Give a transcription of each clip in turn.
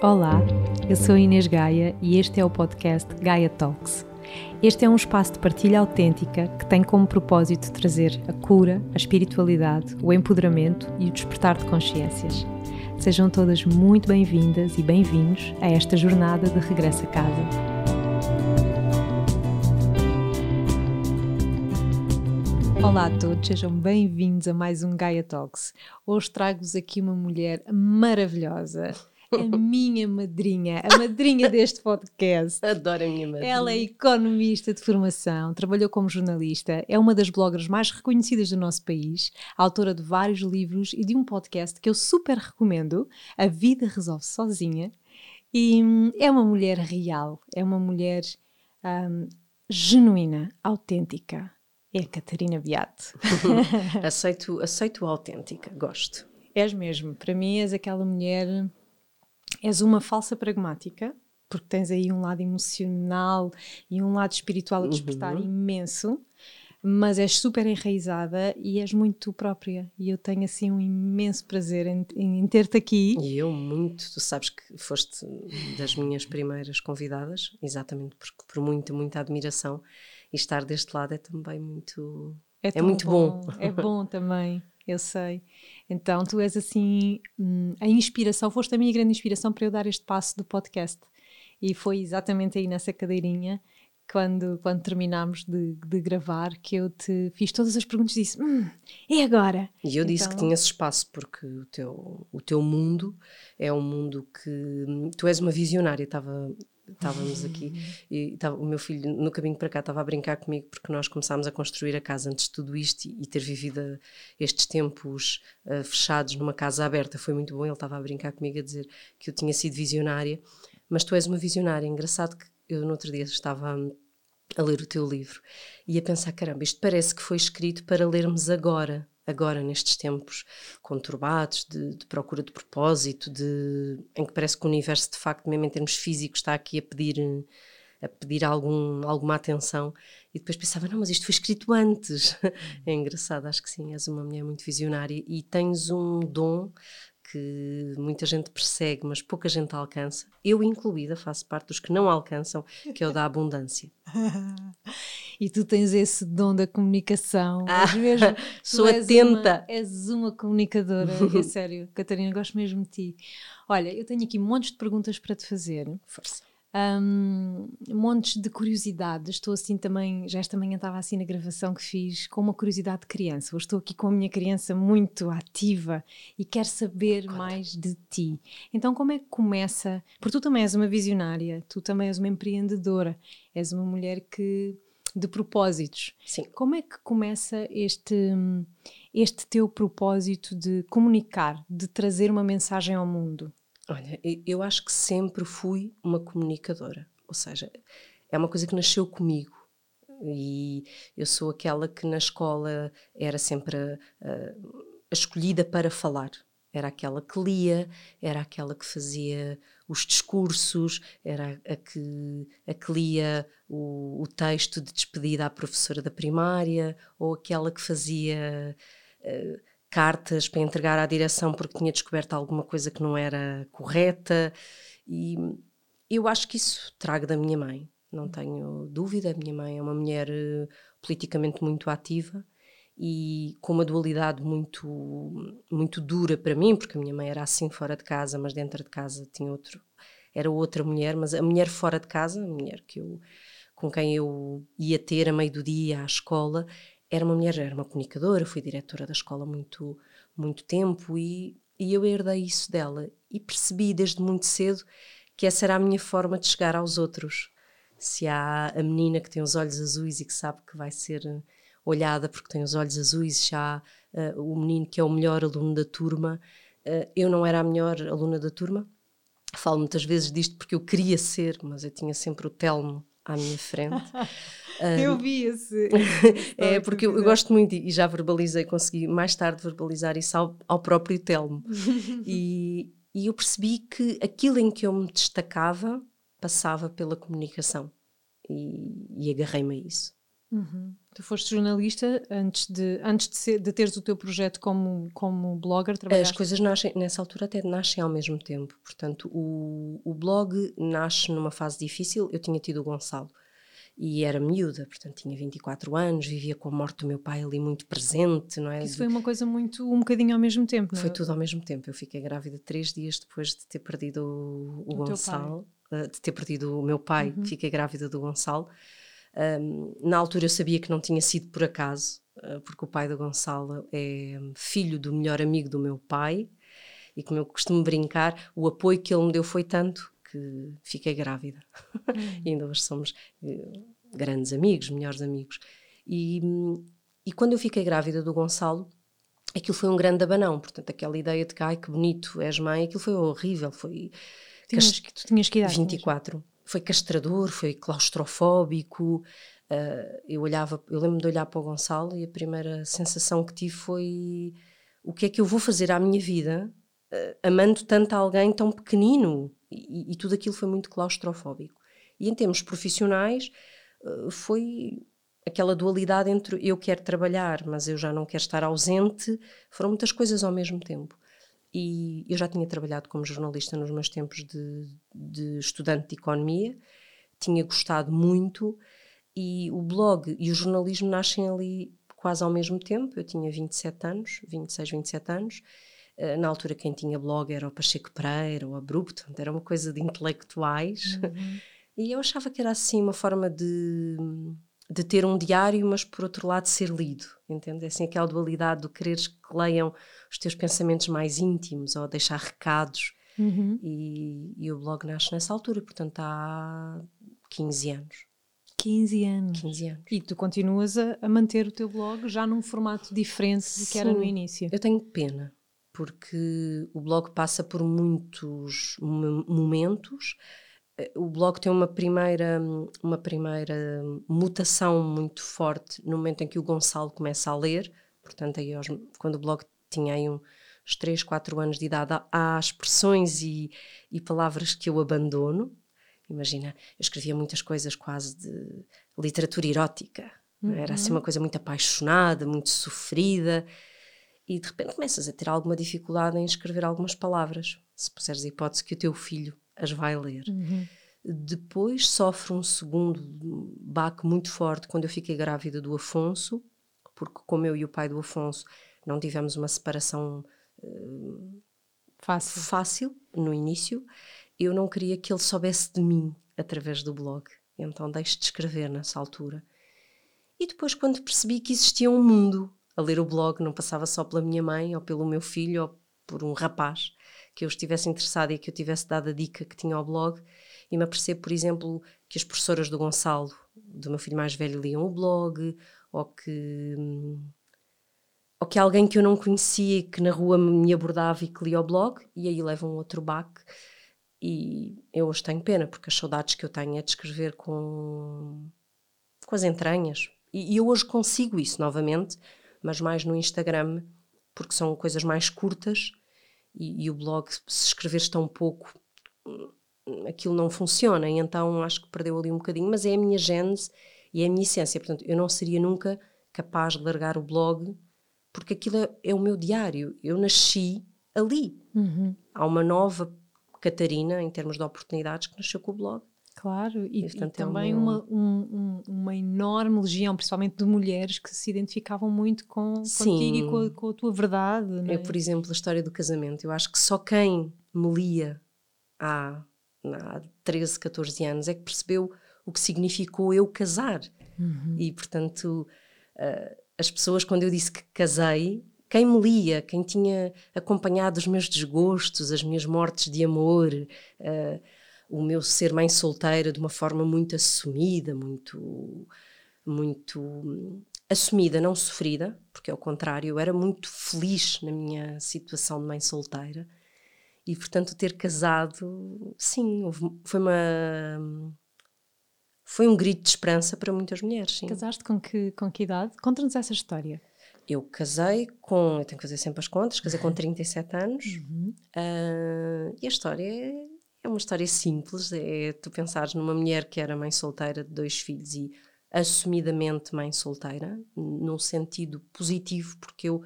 Olá, eu sou Inês Gaia e este é o podcast Gaia Talks. Este é um espaço de partilha autêntica que tem como propósito trazer a cura, a espiritualidade, o empoderamento e o despertar de consciências. Sejam todas muito bem-vindas e bem-vindos a esta jornada de regresso a casa. Olá a todos, sejam bem-vindos a mais um Gaia Talks. Hoje trago-vos aqui uma mulher maravilhosa, a minha madrinha, a madrinha deste podcast. Adoro a minha madrinha. Ela é economista de formação, trabalhou como jornalista, é uma das bloggers mais reconhecidas do nosso país, autora de vários livros e de um podcast que eu super recomendo, A Vida Resolve Sozinha. E hum, é uma mulher real, é uma mulher hum, genuína, autêntica. É a Catarina Beato. aceito, aceito autêntica, gosto. És mesmo, para mim és aquela mulher és uma falsa pragmática, porque tens aí um lado emocional e um lado espiritual a despertar uhum. imenso, mas és super enraizada e és muito tu própria. E eu tenho assim um imenso prazer em, em ter-te aqui. E eu muito, tu sabes que foste das minhas primeiras convidadas, exatamente porque por muita, muita admiração. E estar deste lado é também muito. É, é muito bom. bom. É bom também eu sei. Então tu és assim hum, a inspiração, foste a minha grande inspiração para eu dar este passo do podcast. E foi exatamente aí nessa cadeirinha, quando, quando terminámos de, de gravar, que eu te fiz todas as perguntas e disse: hum, e agora? E eu disse então... que tinhas espaço, porque o teu, o teu mundo é um mundo que. Hum, tu és uma visionária, estava estávamos aqui e o meu filho no caminho para cá estava a brincar comigo porque nós começámos a construir a casa antes de tudo isto e, e ter vivido a, estes tempos uh, fechados numa casa aberta foi muito bom. Ele estava a brincar comigo a dizer que eu tinha sido visionária, mas tu és uma visionária. Engraçado que eu no outro dia estava a, a ler o teu livro e a pensar: caramba, isto parece que foi escrito para lermos agora agora nestes tempos conturbados, de, de, procura de propósito, de, em que parece que o universo, de facto, mesmo em termos físicos, está aqui a pedir, a pedir algum, alguma atenção. E depois pensava, não, mas isto foi escrito antes. é engraçado, acho que sim, és uma mulher muito visionária e tens um dom que muita gente persegue, mas pouca gente alcança. Eu, incluída, faço parte dos que não alcançam, que é o da abundância. e tu tens esse dom da comunicação. Ah, mesmo, sou atenta. Uma, és uma comunicadora, é sério. Catarina, gosto mesmo de ti. Olha, eu tenho aqui montes de perguntas para te fazer. Força um, montes de curiosidades. Estou assim também, já esta manhã estava assim na gravação que fiz, com uma curiosidade de criança. Hoje estou aqui com a minha criança muito ativa e quero saber Conta. mais de ti. Então, como é que começa? Porque tu também és uma visionária, tu também és uma empreendedora, és uma mulher que de propósitos. Sim. Como é que começa este este teu propósito de comunicar, de trazer uma mensagem ao mundo? Olha, eu acho que sempre fui uma comunicadora, ou seja, é uma coisa que nasceu comigo. E eu sou aquela que na escola era sempre a, a, a escolhida para falar. Era aquela que lia, era aquela que fazia os discursos, era a que, a que lia o, o texto de despedida à professora da primária, ou aquela que fazia. Uh, cartas para entregar à direção porque tinha descoberto alguma coisa que não era correta. E eu acho que isso trago da minha mãe, não tenho dúvida. A minha mãe é uma mulher uh, politicamente muito ativa e com uma dualidade muito, muito dura para mim, porque a minha mãe era assim fora de casa, mas dentro de casa tinha outro, era outra mulher, mas a mulher fora de casa, a mulher que eu, com quem eu ia ter a meio do dia à escola, era uma mulher, era uma comunicadora, fui diretora da escola muito, muito tempo e, e eu herdei isso dela e percebi desde muito cedo que essa era a minha forma de chegar aos outros. Se há a menina que tem os olhos azuis e que sabe que vai ser olhada porque tem os olhos azuis, há uh, o menino que é o melhor aluno da turma, uh, eu não era a melhor aluna da turma. Falo muitas vezes disto porque eu queria ser, mas eu tinha sempre o Telmo à minha frente. eu vi esse. é porque eu, eu, gosto muito e já verbalizei, consegui mais tarde verbalizar isso ao, ao próprio Telmo. e, e eu percebi que aquilo em que eu me destacava passava pela comunicação e, e agarrei-me a isso. Uhum. Tu foste jornalista antes de, antes de, ser, de teres o teu projeto como, como blogger? As coisas nascem, nessa altura até nascem ao mesmo tempo. Portanto, o, o blog nasce numa fase difícil. Eu tinha tido o Gonçalo e era miúda, portanto tinha 24 anos, vivia com a morte do meu pai ali muito presente, não é? Isso foi uma coisa muito, um bocadinho ao mesmo tempo, não é? Foi tudo ao mesmo tempo. Eu fiquei grávida três dias depois de ter perdido o, o, o Gonçalo, uh, de ter perdido o meu pai, uhum. fiquei grávida do Gonçalo. Um, na altura eu sabia que não tinha sido por acaso, uh, porque o pai do Gonçalo é filho do melhor amigo do meu pai, e como eu costumo brincar, o apoio que ele me deu foi tanto que fiquei grávida. Uhum. e ainda hoje somos uh, grandes amigos, melhores amigos. E, e quando eu fiquei grávida do Gonçalo, aquilo foi um grande abanão. Portanto, aquela ideia de que, ai, que bonito, és mãe, aquilo foi horrível. Foi. Tinhas, tu tinhas que idade? 24. Foi castrador, foi claustrofóbico. Uh, eu olhava, eu lembro de olhar para o Gonçalo e a primeira sensação que tive foi o que é que eu vou fazer à minha vida uh, amando tanto alguém tão pequenino e, e, tudo aquilo foi muito claustrofóbico. E em termos profissionais, uh, foi aquela dualidade entre eu quero trabalhar, mas eu já não quero estar ausente, foram muitas coisas ao mesmo tempo. E eu já tinha trabalhado como jornalista nos meus tempos de, de estudante de economia, tinha gostado muito, e o blog e o jornalismo nascem ali quase ao mesmo tempo. Eu tinha 27 anos, 26, 27 anos, eh, na altura quem tinha blog era o Pacheco Pereira, o Abrupto, era uma coisa de intelectuais. Uhum. E eu achava que era assim uma forma de, de ter um diário, mas por outro lado ser lido, entende? É assim aquela dualidade do quereres que leiam os teus pensamentos mais íntimos ou deixar recados. Uhum. E, e, o blog nasce nessa altura, portanto há 15 anos. 15 anos. 15 anos. E tu continuas a, a manter o teu blog já num formato diferente do que era no início. Eu tenho pena, porque o blog passa por muitos momentos. O blog tem uma primeira, uma primeira mutação muito forte no momento em que o Gonçalo começa a ler. Portanto, aí, quando o blog tinha aí uns 3, 4 anos de idade, há expressões e, e palavras que eu abandono. Imagina, eu escrevia muitas coisas quase de literatura erótica. Uhum. Era assim uma coisa muito apaixonada, muito sofrida e de repente começas a ter alguma dificuldade em escrever algumas palavras, se puseres a hipótese que o teu filho as vai ler. Uhum. Depois sofre um segundo baque muito forte quando eu fiquei grávida do Afonso, porque como eu e o pai do Afonso não tivemos uma separação uh, fácil. fácil no início, eu não queria que ele soubesse de mim através do blog. Então deixo de escrever nessa altura. E depois, quando percebi que existia um mundo a ler o blog não passava só pela minha mãe ou pelo meu filho ou por um rapaz que eu estivesse interessado e que eu tivesse dado a dica que tinha ao blog. E me apercebo, por exemplo, que as professoras do Gonçalo, do meu filho mais velho, liam o blog ou que ou que alguém que eu não conhecia que na rua me abordava e que lia o blog e aí leva um outro baque. E eu hoje tenho pena porque as saudades que eu tenho é de escrever com com as entranhas. E, e eu hoje consigo isso novamente mas mais no Instagram, porque são coisas mais curtas e, e o blog, se escreveres tão pouco, aquilo não funciona. E então acho que perdeu ali um bocadinho, mas é a minha gênese e é a minha essência. Portanto, eu não seria nunca capaz de largar o blog, porque aquilo é, é o meu diário. Eu nasci ali. Uhum. Há uma nova Catarina, em termos de oportunidades, que nasceu com o blog. Claro, e, e, também um... uma, um, uma enorme legião, principalmente de mulheres que se identificavam muito com, contigo e com a, com a, tua verdade. É? é? por exemplo, a história do casamento. Eu acho que só quem me lia há, há 13, 14 anos é que percebeu o que significou eu casar. Uhum. E, portanto, uh, as pessoas, quando eu disse que casei, quem me lia, quem tinha acompanhado os meus desgostos, as minhas mortes de amor, uh, o meu ser mãe solteira de uma forma muito assumida, muito, muito hum, assumida, não sofrida, porque ao contrário, eu era muito feliz na minha situação de mãe solteira e, portanto, ter casado, sim, houve, foi uma. Foi um grito de esperança para muitas mulheres. Sim. Casaste com que, com que idade? Conta-nos essa história. Eu casei com. Eu tenho que fazer sempre as contas, casei com 37 anos uhum. uh, e a história é é uma história simples, é tu pensares numa mulher que era mãe solteira de dois filhos e assumidamente mãe solteira, num sentido positivo, porque eu,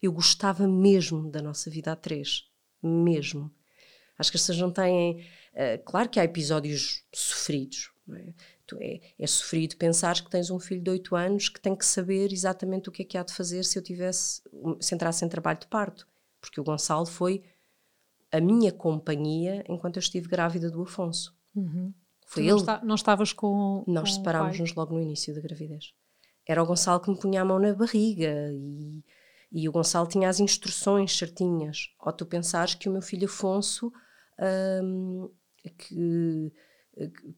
eu gostava mesmo da nossa vida a três. Mesmo. Acho que as pessoas não têm. Uh, claro que há episódios sofridos. É? É, é sofrido pensar que tens um filho de 8 anos que tem que saber exatamente o que é que há de fazer se eu tivesse, se entrasse em trabalho de parto. Porque o Gonçalo foi a minha companhia enquanto eu estive grávida do Afonso. Uhum. Foi tu ele. Não, está, não estavas com. Nós separámos-nos logo no início da gravidez. Era o Gonçalo que me punha a mão na barriga e, e o Gonçalo tinha as instruções certinhas. Ou tu pensares que o meu filho Afonso. Hum, que,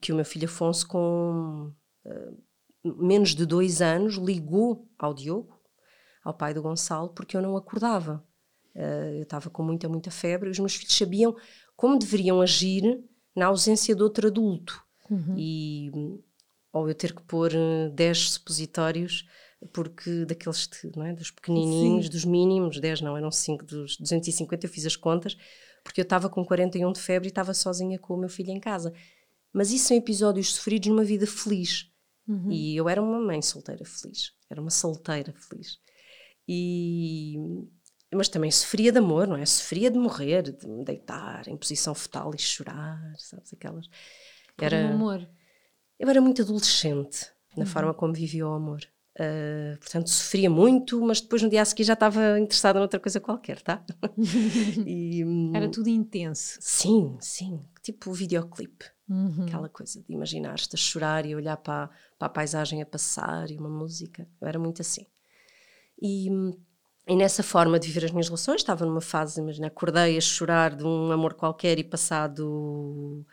que o meu filho Afonso, com uh, menos de dois anos, ligou ao Diogo, ao pai do Gonçalo, porque eu não acordava. Uh, eu estava com muita, muita febre os meus filhos sabiam como deveriam agir na ausência de outro adulto. Uhum. E, ou eu ter que pôr 10 eh, supositórios, porque daqueles, não é? dos pequenininhos, Sim. dos mínimos, 10 não, eram 5, dos 250 eu fiz as contas, porque eu estava com 41 de febre e estava sozinha com o meu filho em casa. Mas isso são episódios sofridos numa vida feliz. Uhum. E eu era uma mãe solteira feliz, era uma solteira feliz. E mas também sofria de amor, não é? Sofria de morrer, de me deitar em posição fetal e chorar, sabes? Aquelas. Era. Um amor. Eu era muito adolescente na uhum. forma como vivia o amor. Uh, portanto, sofria muito, mas depois no dia a seguir já estava interessada noutra coisa qualquer, tá? e, hum, era tudo intenso. Sim, sim. Tipo o videoclipe. Uhum. Aquela coisa de imaginar-te a chorar e olhar para, para a paisagem a passar e uma música. Eu era muito assim. E hum, e nessa forma de viver as minhas relações, estava numa fase, imagina, acordei a chorar de um amor qualquer e passado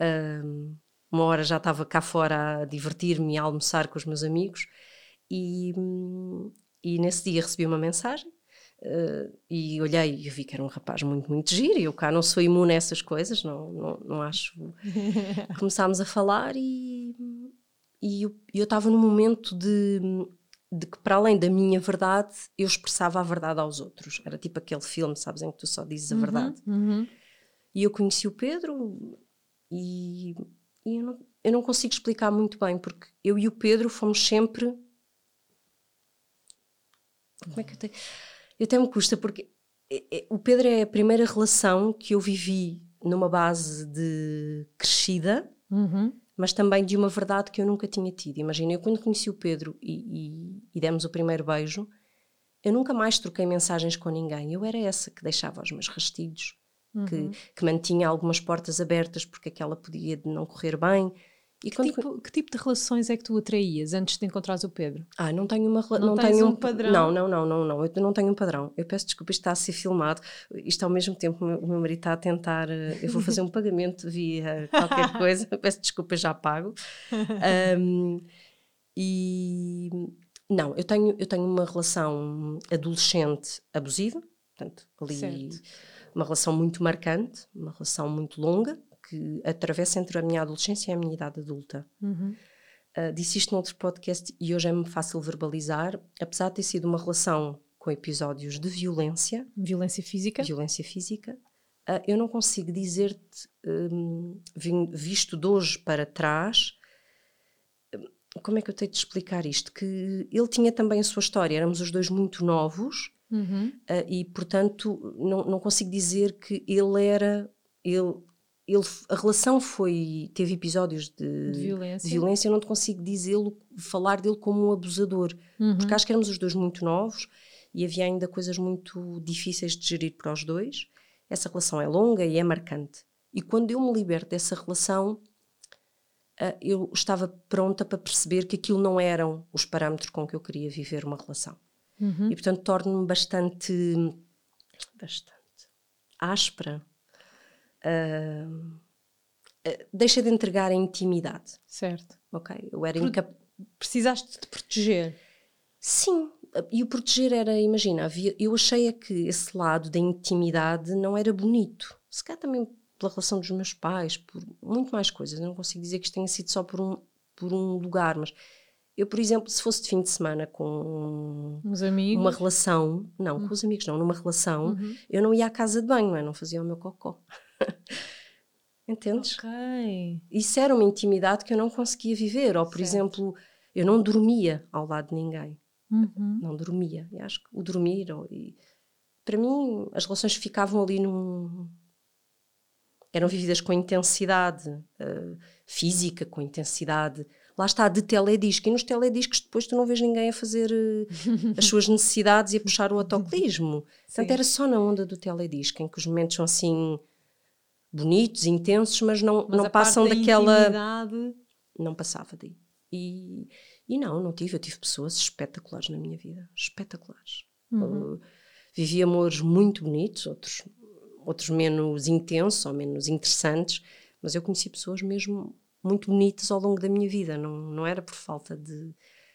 um, uma hora já estava cá fora a divertir-me e a almoçar com os meus amigos. E, e nesse dia recebi uma mensagem uh, e olhei e vi que era um rapaz muito, muito giro. E eu cá não sou imune a essas coisas, não, não, não acho. Começámos a falar e, e eu estava num momento de de que para além da minha verdade eu expressava a verdade aos outros. Era tipo aquele filme, sabes, em que tu só dizes a uhum, verdade. Uhum. E eu conheci o Pedro e, e eu, não, eu, não, consigo explicar muito bem, porque eu e o Pedro fomos sempre. Como é que eu tenho. Eu até me custa, porque é, é, o Pedro é a primeira relação que eu vivi numa base de crescida. Uhum mas também de uma verdade que eu nunca tinha tido. Imagina, eu quando conheci o Pedro e, e, e, demos o primeiro beijo, eu nunca mais troquei mensagens com ninguém. Eu era essa que deixava os meus rastilhos, uhum. que, que mantinha algumas portas abertas porque aquela podia não correr bem e que, tipo, que tipo de relações é que tu atraías antes de encontrares o Pedro? Ah, não tenho uma não, não tenho um, padrão. Não, não, não, não, não. Eu não tenho um padrão. Eu peço desculpa, isto está a ser filmado. Isto ao mesmo tempo o meu marido está a tentar. Eh, eu vou fazer um pagamento via qualquer coisa. peço desculpa, já pago. Um, e não, eu tenho, eu tenho uma relação adolescente abusiva, portanto, ali certo. uma relação muito marcante, uma relação muito longa, que atravessa entre a minha adolescência e a minha idade adulta. Uhum. Uh, disse isto noutro podcast e hoje é-me fácil verbalizar, apesar de ter sido uma relação com episódios de violência. Violência física. Violência física. Uh, eu não consigo dizer-te, um, visto de hoje para trás, como é que eu tenho de explicar isto? Que ele tinha também a sua história, éramos os dois muito novos uhum. uh, e, portanto, não, não consigo dizer que ele era. Ele ele, a relação foi teve episódios de, de violência. de violência eu não te consigo dizê-lo falar dele como um abusador uhum. porque acho que éramos os dois muito novos e havia ainda coisas muito difíceis de gerir para os dois essa relação é longa e é marcante e quando eu me liberto dessa relação uh, eu estava pronta para perceber que aquilo não eram os parâmetros com que eu queria viver uma relação uhum. e portanto torno-me bastante bastante áspera uh, deixa de entregar a intimidade. Certo. Ok, eu era incapaz. Precisaste de te proteger. Sim, e o proteger era, imagina, havia, eu achei é que esse lado da intimidade não era bonito. Se calhar também pela relação dos meus pais, por muito mais coisas. Eu não consigo dizer que isto tenha sido só por um, por um lugar, mas eu, por exemplo, se fosse de fim de semana com os amigos. uma relação, não, uhum. com os amigos não, numa relação, uhum. eu não ia à casa de banho, não, é? não fazia o meu cocó. Entendes? Ok. Isso era uma intimidade que eu não conseguia viver. Ou, por certo. exemplo, eu não dormia ao lado de ninguém. Uhum. Não dormia. E acho que o dormir, ou- e, para mim, as relações ficavam ali num. eram vividas com intensidade eh, física, com intensidade. Lá está, de teledisco. E nos telediscos depois tu não vês ninguém a fazer eh, as suas necessidades e a puxar o autocolismo. Portanto, era só na onda do teledisco, em que os momentos são assim bonitos, intensos, mas não, Mas não passam da daquela intimidade- não passava daí. E, e não, não tive. Eu tive pessoas espetaculares na minha vida. Espetaculares. Uhum. Uh, vivi amores muito bonitos, outros, outros menos intensos ou menos interessantes, mas eu conheci pessoas mesmo muito bonitas ao longo da minha vida. Não, não era por falta de,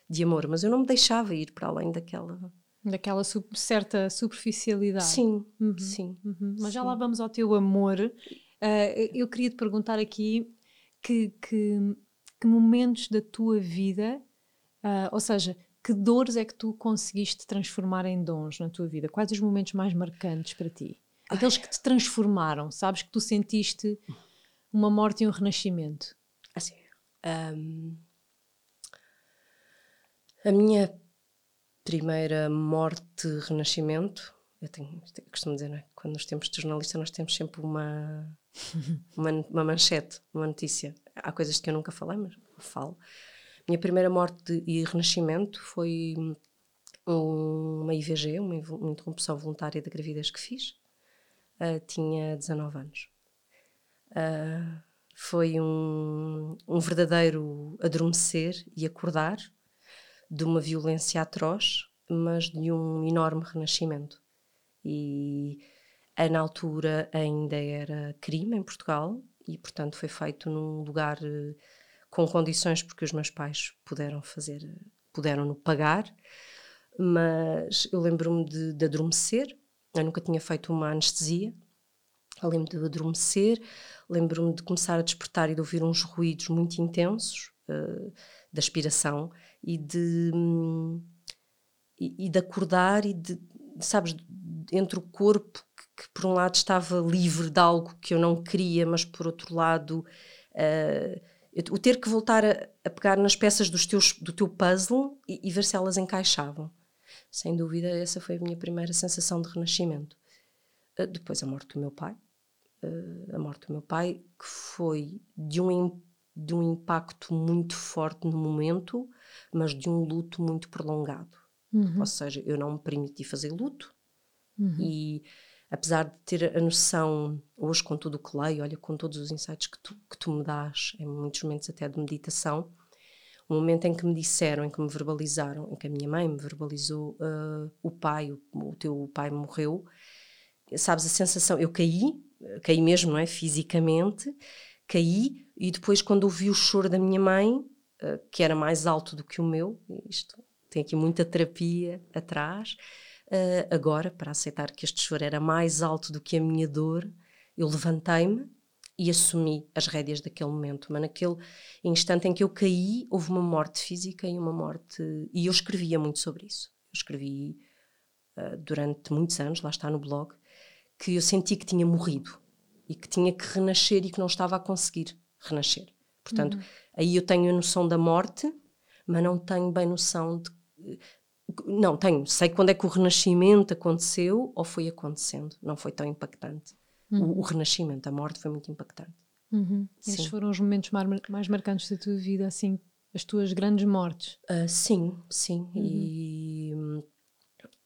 de amor, mas eu não me deixava ir para além daquela. Daquela certa superficialidade. Sim, Uhum. sim. Uhum. Mas já Sim. lá vamos ao teu amor. Uh, eu queria te perguntar aqui que, que, que momentos da tua vida, uh, ou seja, que dores é que tu conseguiste transformar em dons na tua vida? Quais os momentos mais marcantes para ti? Aqueles que te transformaram, sabes que tu sentiste uma morte e um renascimento. Assim, hum, a minha primeira morte, renascimento, eu, tenho, eu costumo dizer, não é? quando nos tempos de jornalista nós temos sempre uma, uma, uma manchete, uma notícia. Há coisas que eu nunca falei, mas falo. Minha primeira morte e renascimento foi um- uma IVG, uma, interrupção voluntária da gravidez que fiz. Ah, tinha 19 anos. Ah, foi um, um verdadeiro adormecer e acordar de uma violência atroz, mas de um enorme renascimento. E na altura ainda era crime em Portugal e, portanto, foi feito num lugar eh, com condições porque os meus pais puderam fazer, eh, puderam-no pagar, mas eu lembro-me de, de adormecer. Eu nunca tinha feito uma anestesia. Eu lembro-me de adormecer, lembro-me de começar a despertar e de ouvir uns ruídos muito intensos eh, de aspiração e de, e, e de acordar e de, sabes, entre o corpo que, que por um lado estava livre de algo que eu não queria, mas por outro lado eu- o ter que voltar a, a pegar nas peças dos teus, do teu puzzle e, e ver se elas encaixavam. Sem dúvida, essa foi a minha primeira sensação de renascimento. Uh, depois a morte do meu pai. Uh, a morte do meu pai, que foi de um, de um impacto muito forte no momento, mas de um luto muito prolongado. Uhum. Ou seja, eu não me permiti fazer luto Uhum. e apesar de ter a noção, hoje com tudo o que leio, olha, com todos os insights que tu, que tu me dás, em muitos momentos até de meditação, o momento em que me disseram, em que me verbalizaram, em que a minha mãe me verbalizou, ah, o pai, o, o teu pai morreu, sabes a sensação, eu caí, caí mesmo, não é? Fisicamente, caí e depois quando ouvi o choro da minha mãe, ah, que era mais alto do que o meu, isto tem aqui muita terapia atrás, ah, agora, para aceitar que este choro era mais alto do que a minha dor, eu levantei-me e assumi as rédeas daquele momento. Mas naquele instante em que eu caí, houve uma morte física e uma morte. E eu escrevia muito sobre isso. Eu escrevi ah, durante muitos anos, lá está no blog, que eu senti que tinha morrido e que tinha que renascer e que não estava a conseguir renascer. Portanto, aí eu tenho a noção da morte, mas não tenho bem noção de. Não, tenho. Sei quando é que o renascimento aconteceu ou foi acontecendo. Não foi tão impactante. O, o renascimento, a morte foi muito impactante. Uhum. Esses foram os momentos mar- mais marcantes da tua vida, assim, as tuas grandes mortes. Ah, sim, sim. E,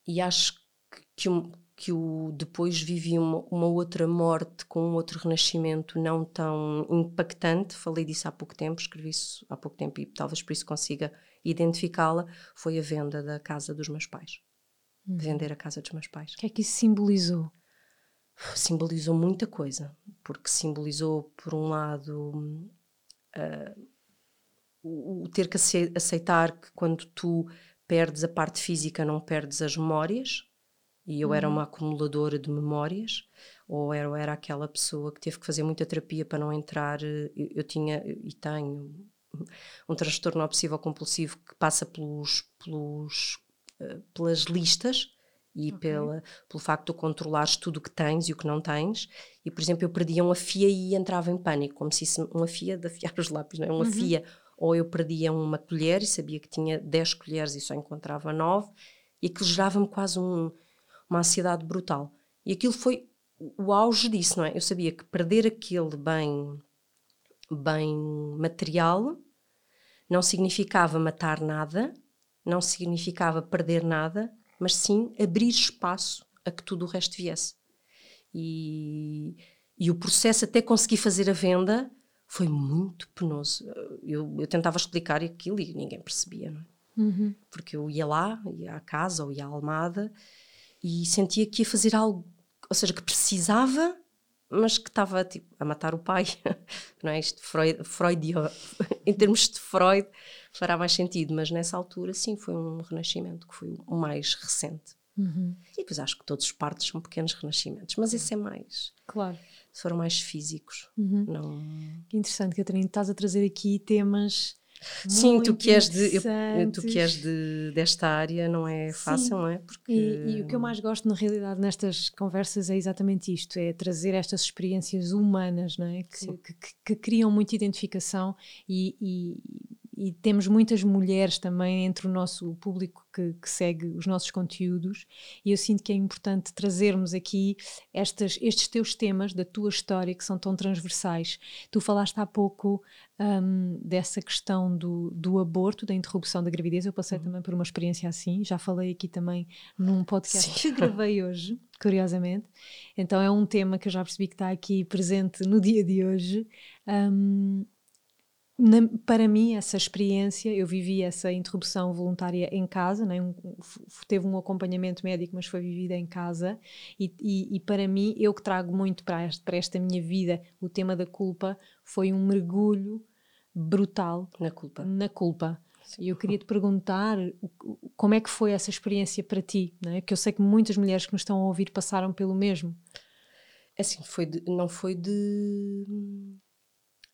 e acho que, que, que o, depois vivi uma, uma outra morte com um outro renascimento não tão impactante. Falei disso há pouco tempo, escrevi isso há pouco tempo e talvez por isso consiga identificá-la. Foi a venda da casa dos meus pais. Vender a casa dos meus pais. O que é que isso simbolizou? simbolizou muita coisa, porque simbolizou, por um lado, hum, ah, o, ter que ace- aceitar que quando tu perdes a parte física, não perdes as memórias. E eu era uma acumuladora de memórias, ou era, ou era aquela pessoa que teve que fazer muita terapia para não entrar. eh, Eu, eu tinha e tenho um transtorno obsessivo compulsivo que passa pelos, pelos, eh, pelas listas e pela, pelo facto de controlares tudo o que tens e o que não tens. E, por exemplo, eu perdia uma fia e entrava em pânico, como se isso, uma fia de afiar os lápis, não é? Uma fia ou eu perdia uma colher e sabia que tinha 10 colheres e só encontrava 9, e aquilo gerava-me quase um, uma ansiedade brutal. E aquilo foi o auge disso, não é? Eu sabia que perder aquele bem, bem material não significava matar nada, não significava perder nada, mas sim abrir espaço a que tudo o resto viesse. E, e o processo até conseguir fazer a venda foi muito penoso. Eu, eu tentava explicar aquilo e ninguém percebia, não é? Uhum. Porque eu ia lá, ia à casa ou ia à Almada e sentia que ia fazer algo, ou seja, que precisava, mas que estava tipo, a matar o pai. não é? Isto, Freud, Freud, em termos de Freud, fará mais sentido, mas nessa altura, sim, foi um renascimento que foi o mais recente. Uhum. E depois acho que todos os partos são pequenos renascimentos, mas esse é mais. Claro. Foram mais físicos. Uhum. Não... Que interessante, Catarina. Estás a trazer aqui temas. Sim, tu que és, de, eu, tu que és de, desta área não é fácil, Sim. não é? Porque... E, e, o que eu mais gosto, na realidade, nestas conversas é exatamente isto: é trazer estas experiências humanas, não é? Que, que, que, que criam muita identificação e, e e temos muitas mulheres também entre o nosso público que, que, segue os nossos conteúdos e eu sinto que é importante trazermos aqui estas, estes teus temas da tua história que são tão transversais. Tu falaste há pouco um, dessa questão do, do aborto, da interrupção da gravidez, eu passei uhum. também por uma experiência assim, já falei aqui também num podcast Sim. que gravei hoje, curiosamente. Então é um tema que eu já percebi que está aqui presente no dia de hoje. Um, na, para mim, essa experiência, eu vivi essa interrupção voluntária em casa, né? Um, teve um acompanhamento médico, mas foi vivida em casa. E, e, e, para mim, eu que trago muito para esta, para esta minha vida o tema da culpa, foi um mergulho brutal na culpa. Na culpa. E eu queria te perguntar como é que foi essa experiência para ti, né? que eu sei que muitas mulheres que nos estão a ouvir passaram pelo mesmo. É assim, foi de, não foi de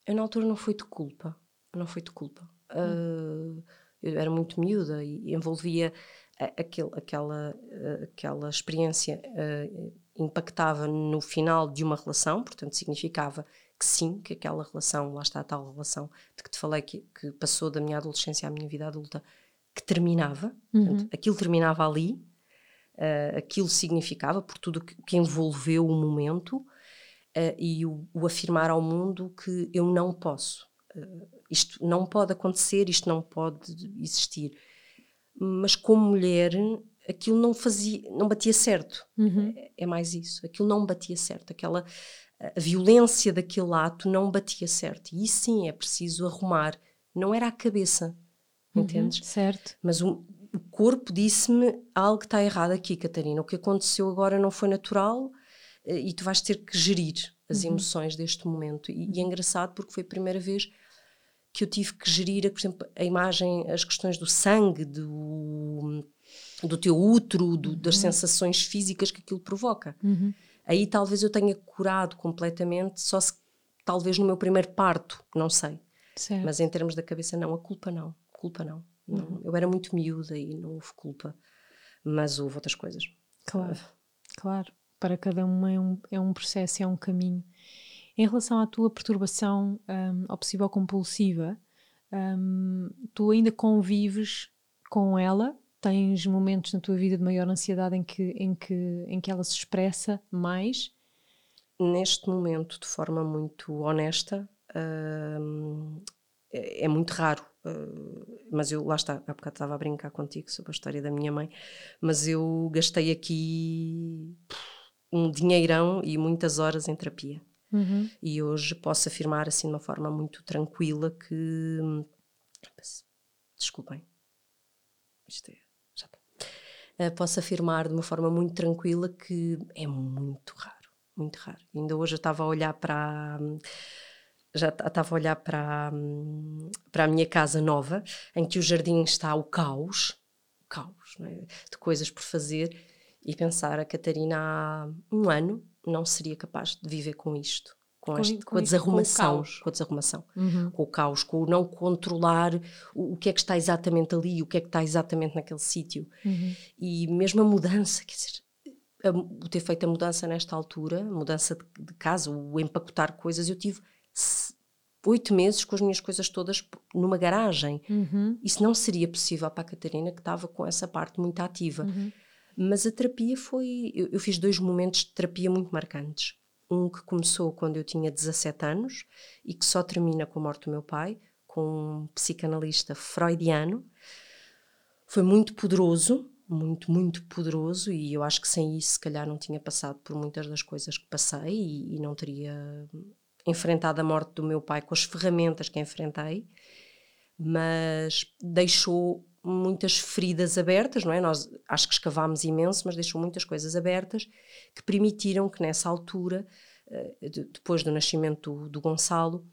eu na altura não foi de culpa, não foi de culpa. Hum. Uh, eu era muito miúda e envolvia aquele, aquela, aquela experiência uh, impactava no final de uma relação, portanto significava que sim, que aquela relação, lá está a tal relação de que te falei que, que passou da minha adolescência à minha vida adulta, que terminava, uhum. portanto, aquilo terminava ali, uh, aquilo significava por tudo que, que envolveu o momento, uh, e o, o, afirmar ao mundo que eu não posso. Uh, isto não pode acontecer, isto não pode existir. Mas como mulher, aquilo não fazia, não batia certo. Uhum. É, é, mais isso. Aquilo não batia certo. Aquela a violência daquele ato não batia certo. E sim é preciso arrumar. Não era a cabeça, uhum, entendes? Certo. Mas o, o corpo disse-me algo está errado aqui, Catarina. O que aconteceu agora não foi natural e tu vais ter que gerir as uhum. emoções deste momento. E, e, é engraçado porque foi a primeira vez que eu tive que gerir, por exemplo, a imagem, as questões do sangue, do, do teu útero, do, das uhum. sensações físicas que aquilo provoca. Uhum. Aí talvez eu tenha curado completamente, só se talvez no meu primeiro parto, não sei. Certo. Mas em termos da cabeça, não, a culpa não. Culpa não. não. Uhum. Eu era muito miúda e não houve culpa. Mas houve outras coisas. Claro, claro para cada uma é um, é um processo, é um caminho. Em relação à tua perturbação um, obsessiva-compulsiva, um, tu ainda convives com ela? Tens momentos na tua vida de maior ansiedade em que, em que, em que ela se expressa mais? Neste momento, de forma muito honesta, hum, é, é, muito raro. Uh, mas eu, lá está, há bocado estava a brincar contigo sobre a história da minha mãe, mas eu gastei aqui um dinheirão e muitas horas em terapia. Uhum. E hoje posso afirmar assim de uma forma muito tranquila que. Desculpem. Isto é. Já uh, posso afirmar de uma forma muito tranquila que é muito raro. Muito raro. Ainda hoje eu estava a olhar para. Já estava a olhar para, para a minha casa nova, em que o jardim está o caos caos é? de coisas por fazer e pensar a Catarina há um ano não seria capaz de viver com isto. Com, este, com, com a desarrumação, com, com a desarrumação, uhum. com o caos, com o não controlar o, o, que é que está exatamente ali, o que é que está exatamente naquele sítio. Uhum. E mesmo a mudança, quer dizer, a, o ter feito a mudança nesta altura, a mudança de, de casa, o empacotar coisas, eu tive oito meses com as minhas coisas todas numa garagem. Uhum. Isso não seria possível para a Catarina, que estava com essa parte muito ativa. Uhum. Mas a terapia foi. Eu, eu, fiz dois momentos de terapia muito marcantes. Um que começou quando eu tinha 17 anos e que só termina com a morte do meu pai, com um psicanalista freudiano. Foi muito poderoso, muito, muito poderoso, e eu acho que sem isso, se calhar, não tinha passado por muitas das coisas que passei e, e não teria enfrentado a morte do meu pai com as ferramentas que enfrentei, mas deixou muitas feridas abertas, não é? Nós acho que escavámos imenso, mas deixou muitas coisas abertas que permitiram que nessa altura, eh, depois do nascimento do, do Gonçalo,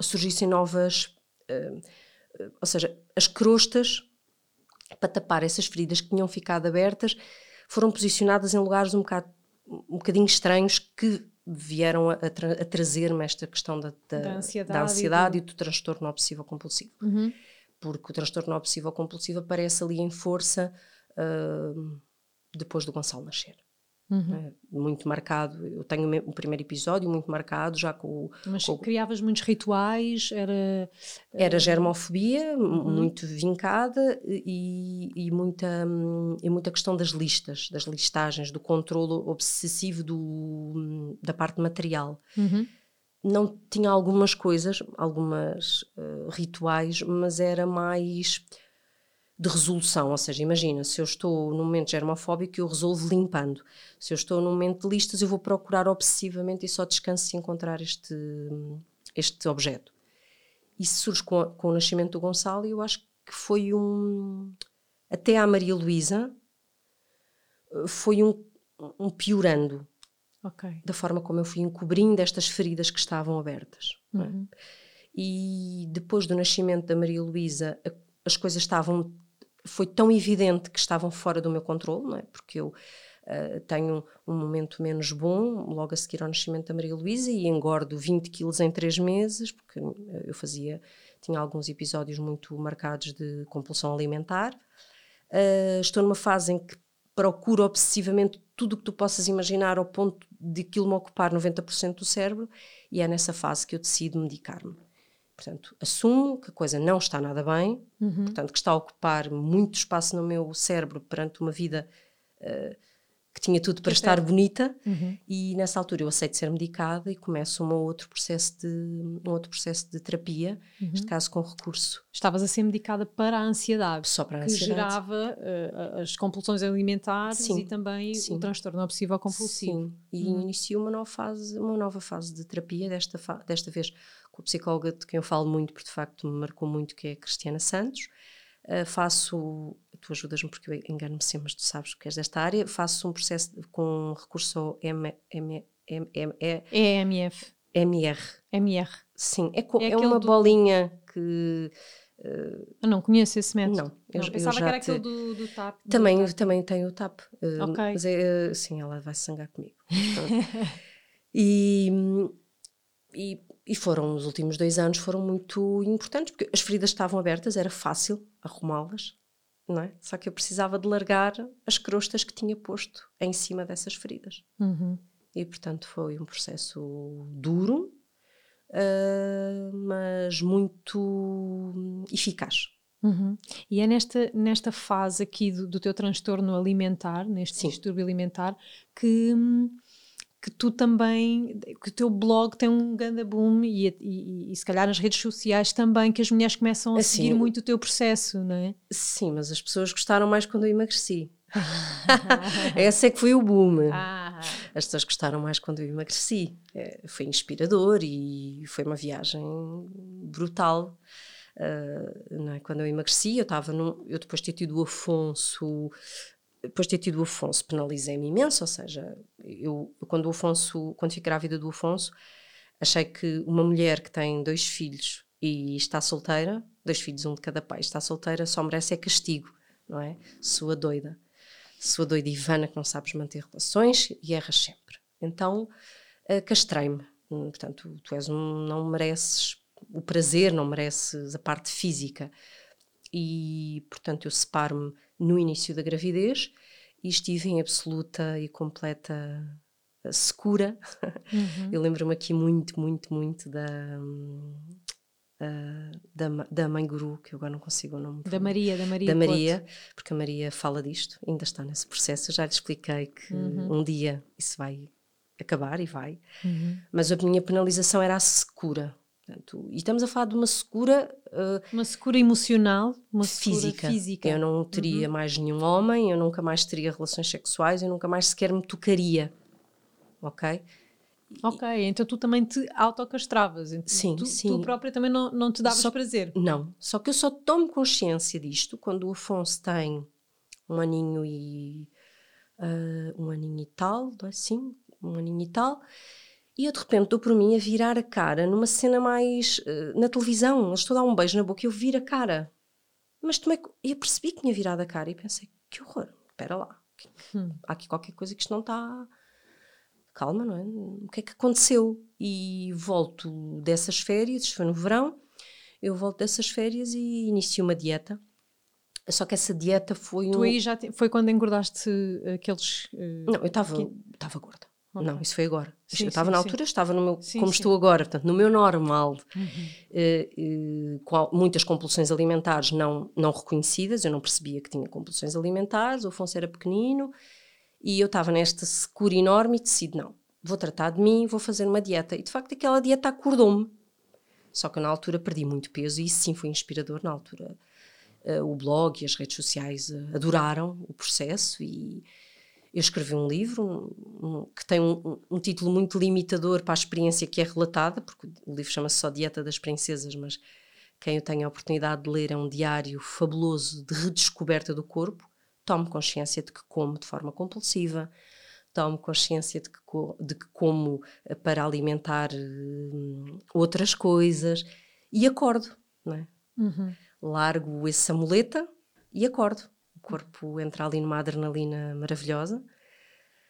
surgissem novas, eh, eh, ou seja, as crostas para tapar essas feridas que tinham ficado abertas foram posicionadas em lugares um, bocado, um bocadinho estranhos que vieram a, tra a trazer-me esta questão da, da, da ansiedade, da ansiedade e, do... e, do... transtorno obsessivo compulsivo. Uhum. Porque o transtorno obsessivo compulsivo aparece ali em força uh, depois do Gonçalo nascer. Uhum. É, muito marcado. Eu tenho o primeiro episódio muito marcado, já com. Mas com, criavas muitos rituais? Era. Era germofobia, uhum. muito vincada e, e, muita, e muita questão das listas, das listagens, do controle obsessivo do, da parte material. Uhum. Não tinha algumas coisas, algumas uh, rituais, mas era mais de resolução, ou seja, imagina, se eu estou num momento germofóbico, eu resolvo limpando. Se eu estou num momento de listas, eu vou procurar obsessivamente e só descanso se encontrar este, este objeto. Isso surge com, com o nascimento do Gonçalo e eu acho que foi um... Até à Maria Luísa foi um, um piorando okay. da forma como eu fui encobrindo estas feridas que estavam abertas. É? Uhum. É? E depois do nascimento da Maria Luísa, as coisas estavam foi tão evidente que estavam fora do meu controle, não é? Porque eu uh, tenho um momento menos bom logo a seguir ao nascimento da Maria Luísa e engordo 20 quilos em 3 meses, porque uh, eu fazia, tinha alguns episódios muito marcados de compulsão alimentar. Uh, estou numa fase em que procuro obsessivamente tudo o que tu possas imaginar ao ponto de aquilo me ocupar 90% do cérebro e é nessa fase que eu decido medicar-me. Portanto, assumo que a coisa não está nada bem, uhum. portanto, que está a ocupar muito espaço no meu cérebro perante uma vida uh, que tinha tudo para que estar é. bonita, uhum. e nessa altura eu aceito ser medicada e começo um outro processo de, um outro processo de terapia, uhum. neste caso com recurso. Estavas a ser medicada para a ansiedade. Só para a que ansiedade. gerava uh, as compulsões alimentares Sim. e também Sim. o transtorno obsessivo compulsivo. Sim, e uhum. inicio uma nova fase, uma nova fase de terapia, desta, desta vez com a psicóloga de quem eu falo muito, porque de facto me marcou muito, que é a Cristiana Santos. Uh, faço, tu ajudas-me porque eu engano-me sempre, mas tu sabes que és desta área, faço um processo com recurso ao M, M, M, M, EMF. MR. MR. Sim, é, é, é uma do... bolinha que... Uh, eu não conheço esse método. Não, eu, não, pensava eu que era te... aquele do, do TAP. Também, do TAP. também tem o TAP. Uh, ok. Mas é, sim, ela vai sangar comigo. e, e e foram, os últimos dois anos foram muito importantes, porque as feridas estavam abertas, era fácil arrumá-las, não é? Só que eu precisava de largar as crostas que tinha posto em cima dessas feridas. Uhum. E, portanto, foi um processo duro, uh, mas muito eficaz. Uhum. E é nesta, nesta fase aqui do, do teu transtorno alimentar, neste Sim. distúrbio alimentar, que hum, que tu também, que o teu blog tem um grande boom e, e, e, se calhar nas redes sociais também, que as mulheres começam a assim, seguir muito o teu processo, não é? Sim, mas as pessoas gostaram mais quando eu emagreci. Esse é que foi o boom. Ah. As pessoas gostaram mais quando eu emagreci. É, foi inspirador e foi uma viagem brutal. Uh, é? Quando eu emagreci, eu estava eu depois de ter tido o Afonso depois de ter tido o Afonso, penalizei-me imenso, ou seja, eu, quando o Afonso, quando fiquei grávida do Afonso, achei que uma mulher que tem dois filhos e está solteira, dois filhos, um de cada pai, está solteira, só merece é castigo, não é? Sua doida. Sua doida Ivana que não sabes manter relações e erras sempre. Então, uh, castrei-me. Hum, portanto, tu és um, não mereces o prazer, não mereces a parte física. E, portanto, eu separo-me no início da gravidez e estive em absoluta e completa secura. Uhum. Eu lembro-me aqui muito, muito, muito da, uh, da, da mãe guru, que eu agora não consigo o nome. Da Maria, da Maria. Da Maria, porque a Maria fala disto, ainda está nesse processo. Eu já lhe expliquei que uhum. um dia isso vai acabar e vai. Uhum. Mas a minha penalização era a secura. Portanto, e estamos a falar de uma secura. Uh, uma secura emocional, uma física. física. Eu não teria uhum. mais nenhum homem, eu nunca mais teria relações sexuais, eu nunca mais sequer me tocaria. Ok? Ok, então tu também te autocastravas. Então sim, tu, sim. Tu própria também não, não te davas só, prazer. Não, só que eu só tomo consciência disto quando o Afonso tem um aninho e. Uh, um aninho e tal, assim? Um aninho e tal. E eu de repente dou por mim a virar a cara numa cena mais. Uh, na televisão. Estou a dar um beijo na boca e eu viro a cara. Mas tomei, eu percebi que tinha virado a cara e pensei: que horror, espera lá. Hum. Há aqui qualquer coisa que isto não está calma, não é? O que é que aconteceu? E volto dessas férias, isto foi no verão, eu volto dessas férias e inicio uma dieta. Só que essa dieta foi um... Tu aí já te... foi quando engordaste aqueles... Uh... Não, eu estava gorda. Okay. Não, isso foi agora. Sim, eu estava na altura, sim. estava no meu, sim, como estou agora, portanto, no meu normal, uhum. uh, com muitas compulsões alimentares não, não reconhecidas, eu não percebia que tinha compulsões alimentares, o Afonso era pequenino, e eu estava nesta secura enorme e decidi: não, vou tratar de mim, vou fazer uma dieta. E de facto, aquela dieta acordou-me. Só que na altura perdi muito peso e isso sim foi inspirador. Na altura, uh, o blog e as redes sociais uh, adoraram o processo e eu escrevi um livro um, um, que tem um, um, título muito limitador para a experiência que é relatada, porque o livro chama-se só Dieta das Princesas, mas quem eu tenho a oportunidade de ler é um diário fabuloso de redescoberta do corpo tomo consciência de que como de forma compulsiva, tomo consciência de que, de que como eh, para alimentar uh, outras coisas e acordo, não é? Uhum. Largo essa muleta e acordo. O corpo entra ali numa adrenalina maravilhosa.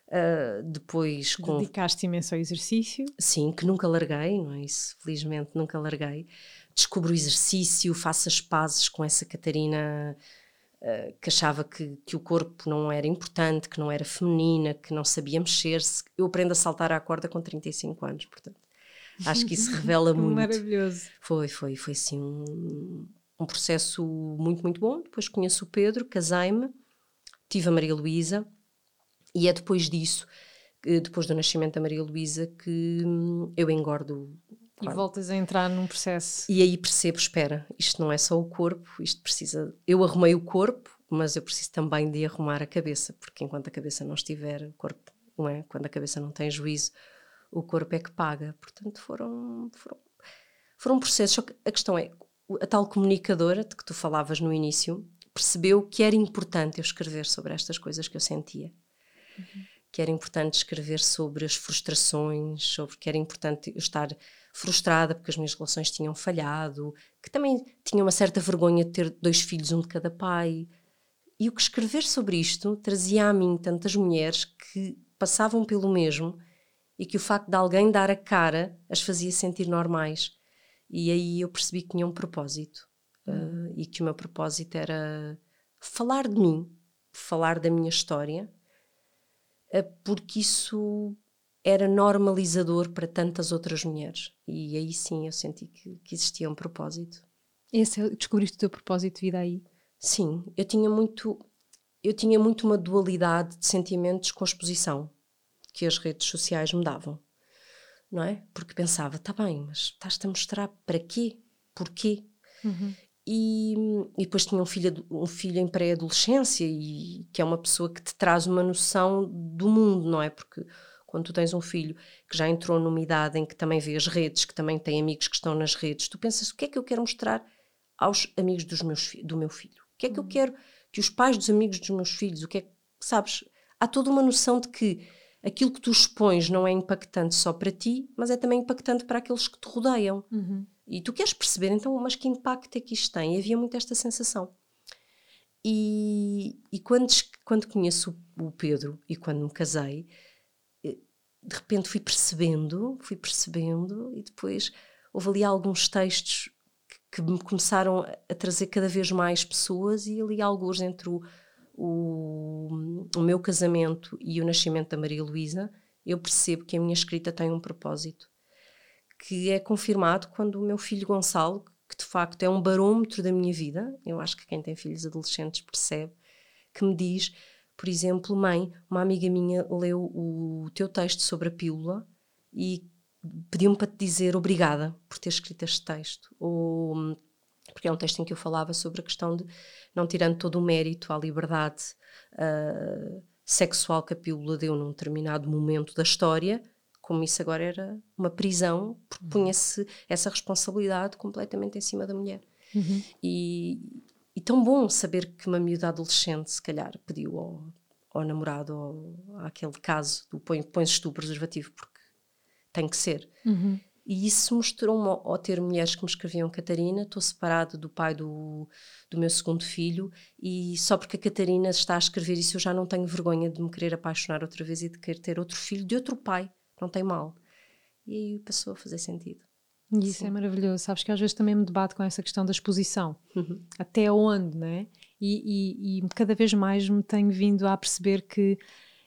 Uh, depois com... Dedicaste imenso ao exercício? Sim, que nunca larguei, não é isso? Felizmente nunca larguei. Descubro o exercício, faço as pazes com essa Catarina uh, que achava que, que o corpo não era importante, que não era feminina, que não sabia mexer-se. Eu aprendo a saltar à corda com 35 anos, portanto. Acho que isso revela muito. Maravilhoso. Foi, foi, foi assim um, um processo muito, muito bom. Depois conheço o Pedro, casei-me, tive a Maria Luísa e é depois disso, depois do nascimento da Maria Luísa, que hum, eu engordo e voltas a entrar num processo. E aí percebo, espera, isto não é só o corpo, isto precisa. Eu arrumei o corpo, mas eu preciso também de arrumar a cabeça, porque enquanto a cabeça não estiver, o corpo, não é? Quando a cabeça não tem juízo, o corpo é que paga. Portanto, foram, foram, foram processos. Só que a questão é, a tal comunicadora de que tu falavas no início percebeu que era importante eu escrever sobre estas coisas que eu sentia. Uhum. Que era importante escrever sobre as frustrações, sobre que era importante eu estar frustrada porque as minhas relações tinham falhado, que também tinha uma certa vergonha de ter dois filhos, um de cada pai. E o que escrever sobre isto trazia a mim tantas mulheres que passavam pelo mesmo e que o facto de alguém dar a cara as fazia sentir normais. E aí eu percebi que tinha um propósito. Uh, e que o meu propósito era falar de mim, falar da minha história, uh, porque isso era normalizador para tantas outras mulheres. E aí sim eu senti que, que existia um propósito. Esse, é descobriste o teu propósito de vida aí? Sim, eu tinha muito eu tinha muito uma dualidade de sentimentos com a exposição que as redes sociais me davam, não é? Porque pensava, tá bem, mas estás-te a mostrar para quê? Porquê? Uhum. E, e, depois tinha um filho, um filho em pré-adolescência e que é uma pessoa que te traz uma noção do mundo, não é? Porque quando tu tens um filho que já entrou numa idade em que também vê as redes, que também tem amigos que estão nas redes, tu pensas o que é que eu quero mostrar aos amigos dos meus, do meu filho? O que é que eu uhum. quero que os pais dos amigos dos meus filhos, o que é que, sabes? Há toda uma noção de que aquilo que tu expões não é impactante só para ti, mas é também impactante para aqueles que te rodeiam. Uhum. E tu queres perceber, então, mas que impacto é que isto tem? E havia muito esta sensação. E, e quando, quando conheço o Pedro e quando me casei, de repente fui percebendo, fui percebendo, e depois houve ali alguns textos que, que me começaram a trazer cada vez mais pessoas, e ali alguns entre o, o, o meu casamento e o nascimento da Maria Luísa, eu percebo que a minha escrita tem um propósito, que é confirmado quando o meu filho Gonçalo, que de facto é um barômetro da minha vida, eu acho que quem tem filhos adolescentes percebe, que me diz, por exemplo, mãe, uma amiga minha leu o teu texto sobre a pílula e pediu-me para te dizer obrigada por ter escrito este texto. Ou, porque é um texto em que eu falava sobre a questão de, não tirando todo o mérito à liberdade uh, sexual que a pílula deu num determinado momento da história, como isso agora era uma prisão, porque uhum. punha-se essa responsabilidade completamente em cima da mulher. Uhum. E, e, tão bom saber que uma miúda adolescente, se calhar, pediu ao, ao namorado, ou àquele caso do põe, põe-se tu preservativo, porque tem que ser. Uhum. E isso mostrou-me ao ter mulheres que me escreviam Catarina, estou separado do pai do, do meu segundo filho e só porque a Catarina está a escrever isso eu já não tenho vergonha de me querer apaixonar outra vez e de querer ter outro filho de outro pai, não tem mal. E aí passou a fazer sentido. Isso Sim. é maravilhoso. Sabes que às vezes também me debato com essa questão da exposição. Uhum. Até onde, né? E, e, e cada vez mais me tenho vindo a perceber que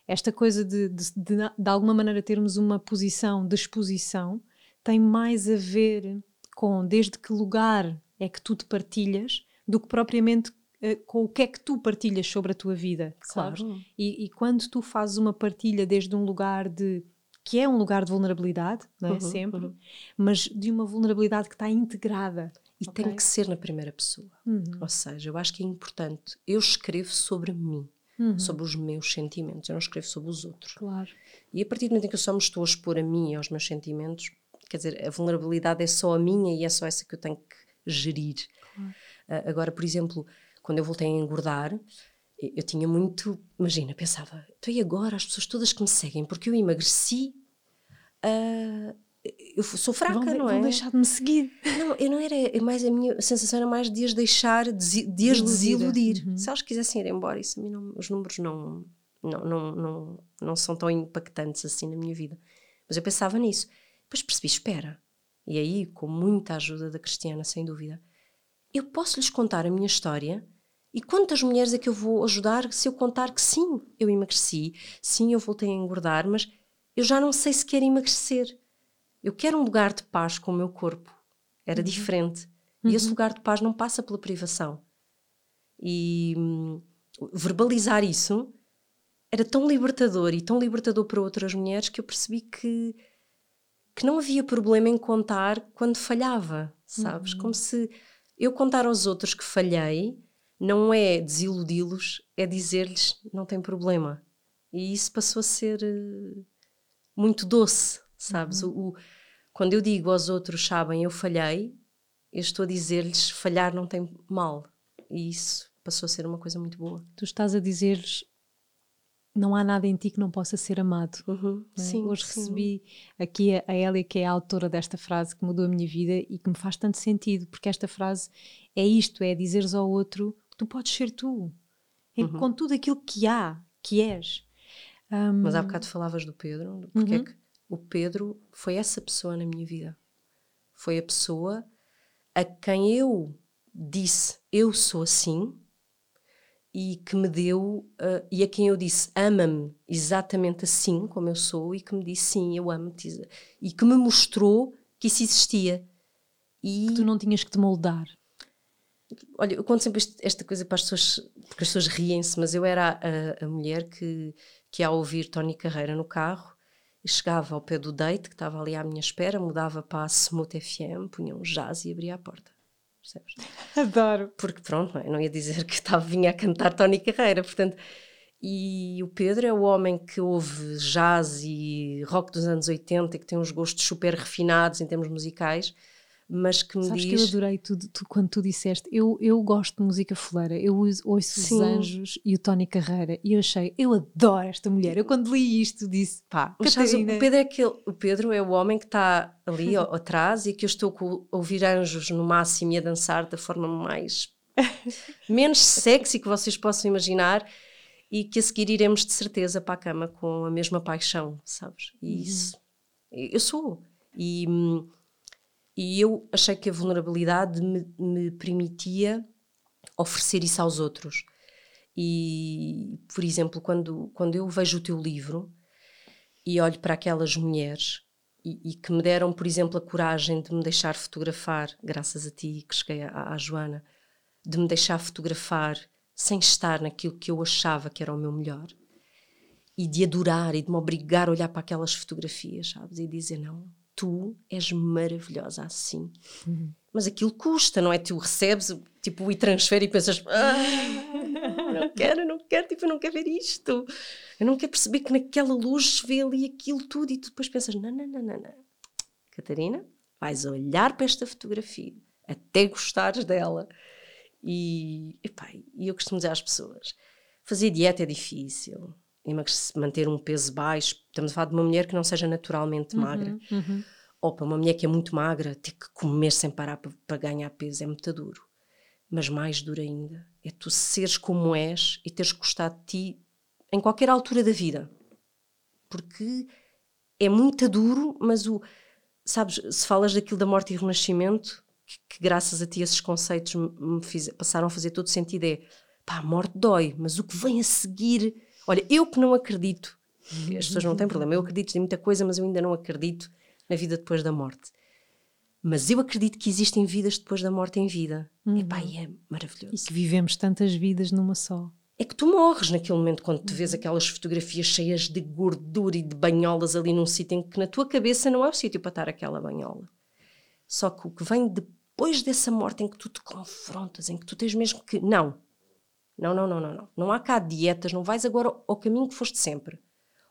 esta coisa de, de, de, de alguma maneira termos uma posição de exposição tem mais a ver com desde que lugar é que tu te partilhas do que propriamente uh, com o que é que tu partilhas sobre a tua vida, claro. sabes? E, e, quando tu fazes uma partilha desde um lugar de que é um lugar de vulnerabilidade, não é? Uhum, Sempre, uhum. mas de uma vulnerabilidade que está integrada. E okay? tem que ser na primeira pessoa. Uhum. Ou seja, eu acho que é importante. Eu escrevo sobre mim uhum. sobre os meus sentimentos, eu não escrevo sobre os outros. Claro. E a partir do momento em que eu só me estou a expor a mim e aos meus sentimentos, quer dizer, a vulnerabilidade é só a minha e é só essa que eu tenho que gerir. Claro. Uh, agora, por exemplo, quando eu voltei a engordar, eu, eu tinha muito, imagina, pensava, então e agora as pessoas todas que me seguem, porque eu emagreci, uh, eu sou fraca, vão, não é? Vão deixar de me seguir. Não, eu não era, é mais, a minha sensação era mais de as deixar, de, de as desiludir. Uhum. Se elas quisessem ir embora, isso a mim não, os números não, não, não, não, não são tão impactantes assim na minha vida. Mas eu pensava nisso. Depois percebi, espera. E aí, com muita ajuda da Cristiana, sem dúvida, eu posso lhes contar a minha história e quantas mulheres é que eu vou ajudar se eu contar que sim, eu emagreci, sim, eu voltei a engordar, mas eu já não sei se quero emagrecer eu quero um lugar de paz com o meu corpo. Era uhum. diferente. Uhum. E esse uhum. lugar de paz não passa pela privação. E hum, verbalizar isso era tão libertador e tão libertador para outras mulheres que eu percebi que, que não havia problema em contar quando falhava, sabes? Uhum. Como se eu contar aos outros que falhei não é desiludi-los, é dizer-lhes não tem problema. E isso passou a ser uh, muito doce, sabes? Uhum. O, o, quando eu digo aos outros, sabem, eu falhei, eu estou a dizer-lhes, falhar não tem mal. E isso passou a ser uma coisa muito boa. Tu estás a dizer-lhes, não há nada em ti que não possa ser amado. Uhum, é? sim, Hoje sim. recebi aqui a, a Elia, que é a autora desta frase que mudou a minha vida e que me faz tanto sentido, porque esta frase é isto: é dizeres ao outro que tu podes ser tu, uhum. com tudo aquilo que há, que és. Um, Mas há bocado falavas do Pedro, porque é uhum. é que o Pedro foi essa pessoa na minha vida. Foi a pessoa a quem eu disse eu sou assim e que me deu uh, e a quem eu disse ama-me exatamente assim como eu sou e que me disse sim eu amo-te e que me mostrou que isso existia e que tu não tinhas que te moldar olha eu conto sempre esta coisa para as pessoas porque as pessoas riem-se mas eu era a, a mulher que que ao ouvir Tony Carreira no carro chegava ao pé do date, que estava ali à minha espera, mudava para a Smooth FM, punha um jazz e abria a porta. Percebes? Adoro. Porque pronto, não, é? não ia dizer que estava, vinha a cantar Tony Carreira, portanto... E o Pedro é o homem que ouve jazz e rock dos anos 80 e que tem uns gostos super refinados em termos musicais, mas que me Sabes diz... que eu adorei tudo, tu, quando tu disseste, eu, eu gosto de música fuleira, eu ouço Sim. os Anjos e o Tony Carreira, e eu achei, eu adoro esta mulher, eu quando li isto disse, pá, Catarina... o, Pedro é aquele, o Pedro é o homem que está ali atrás e que eu estou a ouvir anjos no máximo e a dançar da forma mais... menos sexy que vocês possam imaginar e que a seguir iremos de certeza para a cama com a mesma paixão, sabes? E uhum. isso, eu sou. E... E eu achei que a vulnerabilidade me, me permitia oferecer isso aos outros. E, por exemplo, quando, quando eu vejo o teu livro, e olho para aquelas mulheres e, e, que me deram, por exemplo, a coragem de me deixar fotografar, graças a ti que cheguei à, à Joana, de me deixar fotografar sem estar naquilo que eu achava que era o meu melhor e de adorar e de me obrigar a olhar para aquelas fotografias, sabes? E dizer: Não, tu és maravilhosa assim. Uhum. Mas aquilo custa, não é? Tu recebes, tipo, e transfere e pensas: ah, Não quero, não quero, tipo, eu não quero ver isto. Eu não quero perceber que naquela luz se vê ali aquilo tudo e tu depois pensas: Não, não, não, não, não. Catarina, vais olhar para esta fotografia até gostares dela. E, epá, e eu costumo dizer às pessoas: fazer dieta é difícil, manter um peso baixo. Estamos a falar de uma mulher que não seja naturalmente uhum, magra. Uhum. Ou para uma mulher que é muito magra, ter que comer sem parar para, para ganhar peso é muito duro. Mas mais duro ainda é tu seres como és e teres gostado de ti em qualquer altura da vida. Porque é muito duro, mas o. Sabes, se falas daquilo da morte e renascimento, que, que graças a ti esses conceitos fiz, passaram a fazer todo sentido, é pá, a morte dói, mas o que vem a seguir Olha, eu que não acredito, as pessoas não têm problema, eu acredito em muita coisa, mas eu ainda não acredito na vida depois da morte. Mas eu acredito que existem vidas depois da morte em vida. Uhum. E pá, é maravilhoso. E que vivemos tantas vidas numa só. É que tu morres naquele momento quando te vês aquelas fotografias cheias de gordura e de banholas ali num sítio em que na tua cabeça não é o sítio para estar aquela banhola. Só que o que vem depois dessa morte em que tu te confrontas, em que tu tens mesmo que. Não, não, não, não, não, não. Não há cá dietas, não vais agora ao caminho que foste sempre.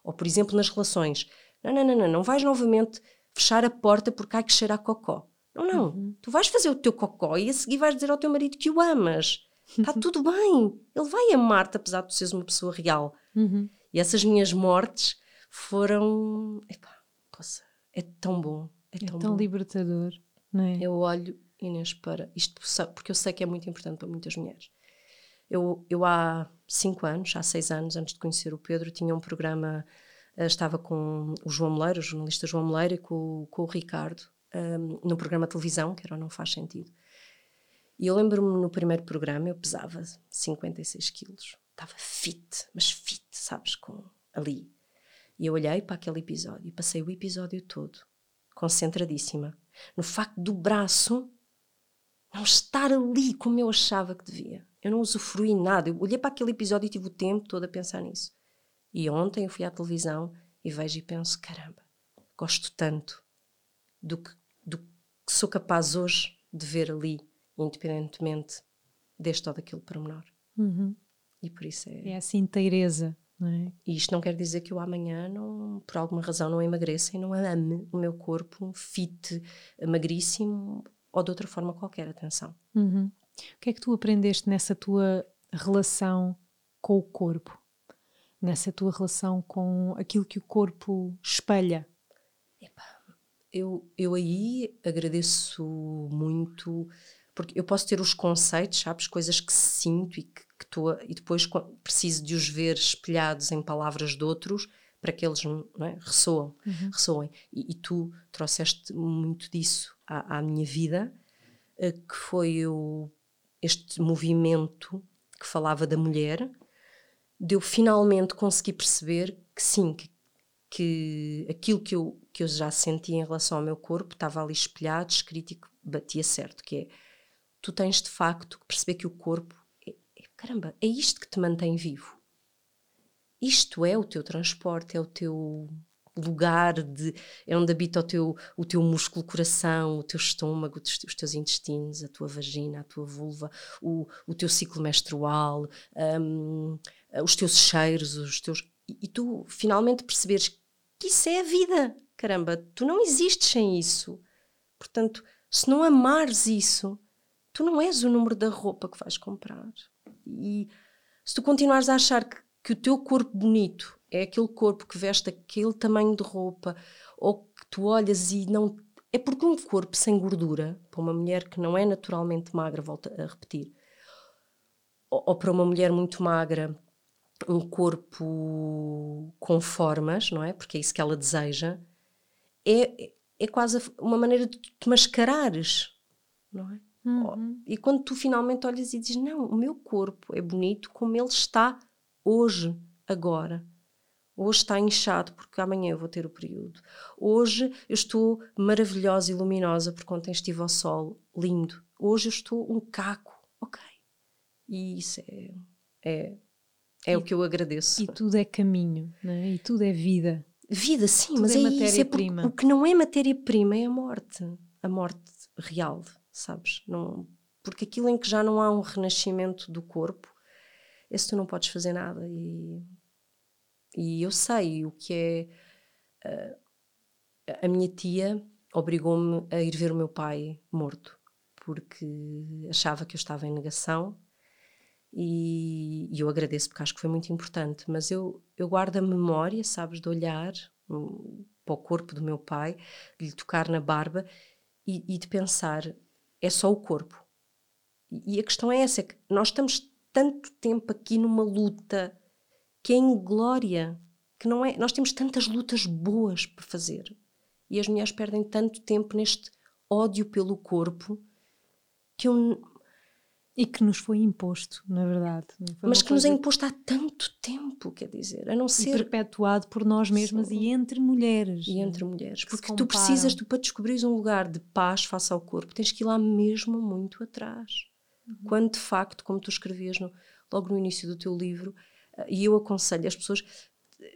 Ou, por exemplo, nas relações. Não, não, não, não, não vais novamente fechar a porta porque há que cheirar cocó. Não, não. Uhum. Tu vais fazer o teu cocó e a seguir vais dizer ao teu marido que o amas. Está tudo bem. Ele vai amar-te, apesar de tu seres uma pessoa real. Uhum. E essas minhas mortes foram. Epá, poxa, é tão bom. É, é tão, tão libertador, não é? Eu olho, Inês, para isto, porque eu sei que é muito importante para muitas mulheres. Eu, eu há cinco anos, há seis anos, antes de conhecer o Pedro, tinha um programa, uh, estava com o João Moleiro, o jornalista João Moleiro, e com, com o Ricardo, um, ehm, no programa televisão, que era Não Faz Sentido. E eu lembro-me no primeiro programa, eu pesava 56 quilos. Estava fit, mas fit, sabes, com ali. E eu olhei para aquele episódio e passei o episódio todo concentradíssima no facto do braço não estar ali como eu achava que devia. Eu não usufruí nada. Eu olhei para aquele episódio e tive o tempo todo a pensar nisso. E ontem eu fui à televisão e vejo e penso: caramba, gosto tanto do que, do que sou capaz hoje de ver ali, independentemente deste ou daquele pormenor. Uhum. E por isso é. É essa inteireza. Não é? E isto não quer dizer que eu amanhã, não, por alguma razão, não emagreça e não ame o meu corpo fit, magríssimo ou de outra forma qualquer. Atenção. Uhum. O que é que tu aprendeste nessa tua relação com o corpo? Nessa tua relação com aquilo que o corpo espelha? eu, eu aí agradeço muito, porque eu posso ter os conceitos, sabes? Coisas que sinto e que, tô, e depois preciso de os ver espelhados em palavras de outros para que eles é? ressoam, uhum. ressoem. E, e, tu trouxeste muito disso à, à minha vida, eh, que foi o este movimento que falava da mulher, de eu finalmente conseguir perceber que sim, que, que aquilo que eu, que eu já sentia em relação ao meu corpo estava ali espelhado, escrito e batia certo, que é tu tens de facto que perceber que o corpo é, é, caramba, é isto que te mantém vivo. Isto é o teu transporte, é o teu lugar de é onde habita o teu, o teu músculo coração, o teu estômago, os teus intestinos, a tua vagina, a tua vulva, o, o teu ciclo menstrual, um, os teus cheiros, os teus. E, e tu finalmente perceberes que isso é a vida. Caramba, tu não existes sem isso. Portanto, se não amares isso, tu não és o número da roupa que vais comprar. E se tu continuares a achar que, que o teu corpo bonito é aquele corpo que veste aquele tamanho de roupa, ou que tu olhas e não. É porque um corpo sem gordura, para uma mulher que não é naturalmente magra, volta a repetir, ou, ou para uma mulher muito magra, um corpo com formas, não é? Porque é isso que ela deseja, é, é quase uma maneira de te mascarares, não é? Uhum. E quando tu finalmente olhas e dizes: Não, o meu corpo é bonito como ele está hoje, agora Hoje está inchado porque amanhã eu vou ter o período. Hoje eu estou maravilhosa e luminosa porque ontem estive ao sol, lindo. Hoje eu estou um caco, ok. E isso é, é, é e, o que eu agradeço. E tudo é caminho, né? e tudo é vida. Vida, sim, tudo mas é, é matéria-prima. É o que não é matéria-prima é a morte. A morte real, sabes? Não, porque aquilo em que já não há um renascimento do corpo, esse tu não podes fazer nada. E e eu sei o que é. Uh, a minha tia obrigou-me a ir ver o meu pai morto, porque achava que eu estava em negação. E, e eu agradeço porque acho que foi muito importante, mas eu, eu guardo a memória, sabes, de olhar um, para o corpo do meu pai, de lhe tocar na barba e, e de pensar: é só o corpo. E, e a questão é essa: é que nós estamos tanto tempo aqui numa luta que é inglória, que não é. Nós temos tantas lutas boas para fazer e as mulheres perdem tanto tempo neste ódio pelo corpo que eu. E que nos foi imposto, na verdade. Mas que nos é imposto há tanto tempo, quer dizer, a não ser. E perpetuado por nós mesmas Sim. e entre mulheres. E entre mulheres. Porque tu precisas, tu, para descobrires um lugar de paz face ao corpo, tens que ir lá mesmo muito atrás. Uhum. Quando de facto, como tu escrevias no, logo no início do teu livro, e eu aconselho as pessoas,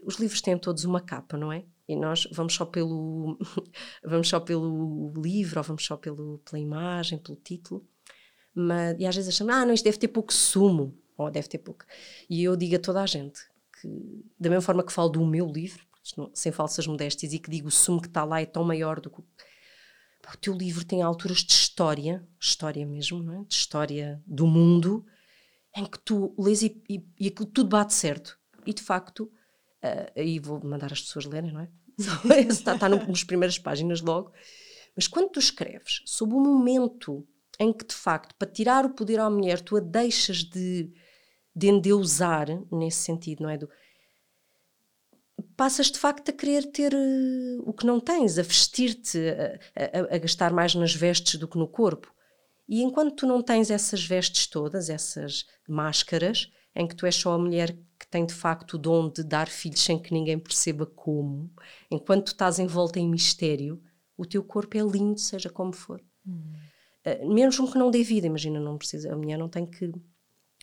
os livros têm todos uma capa, não é? E nós vamos só pelo vamos só pelo livro, ou vamos só pelo, pela imagem, pelo título. Mas, e às vezes achamos, ah, não, isto deve ter pouco sumo, ou deve ter pouco. E eu digo a toda a gente que, da mesma forma que falo do meu livro, sem falsas modéstias, e que digo o sumo que está lá é tão maior do que. O teu livro tem alturas de história, história mesmo, não é? de história do mundo, em que tu lês e, e, e aquilo tudo bate certo. E de facto, uh, aí vou mandar as pessoas lerem, não é? está, está no, nas primeiras páginas logo. Mas quando tu escreves sobre o momento em que, de facto, para tirar o poder à mulher, tu a deixas de, de endeusar, nesse sentido, não é? Do, passas de facto a querer ter uh, o que não tens, a vestir-te, a, a, a, gastar mais nas vestes do que no corpo. E enquanto tu não tens essas vestes todas, essas máscaras, em que tu és só a mulher que tem de facto o dom de dar filhos sem que ninguém perceba como, enquanto tu estás envolta em mistério, o teu corpo é lindo, seja como for. Hum. Uh, mesmo que não dê vida, imagina, não precisa, a mulher não tem que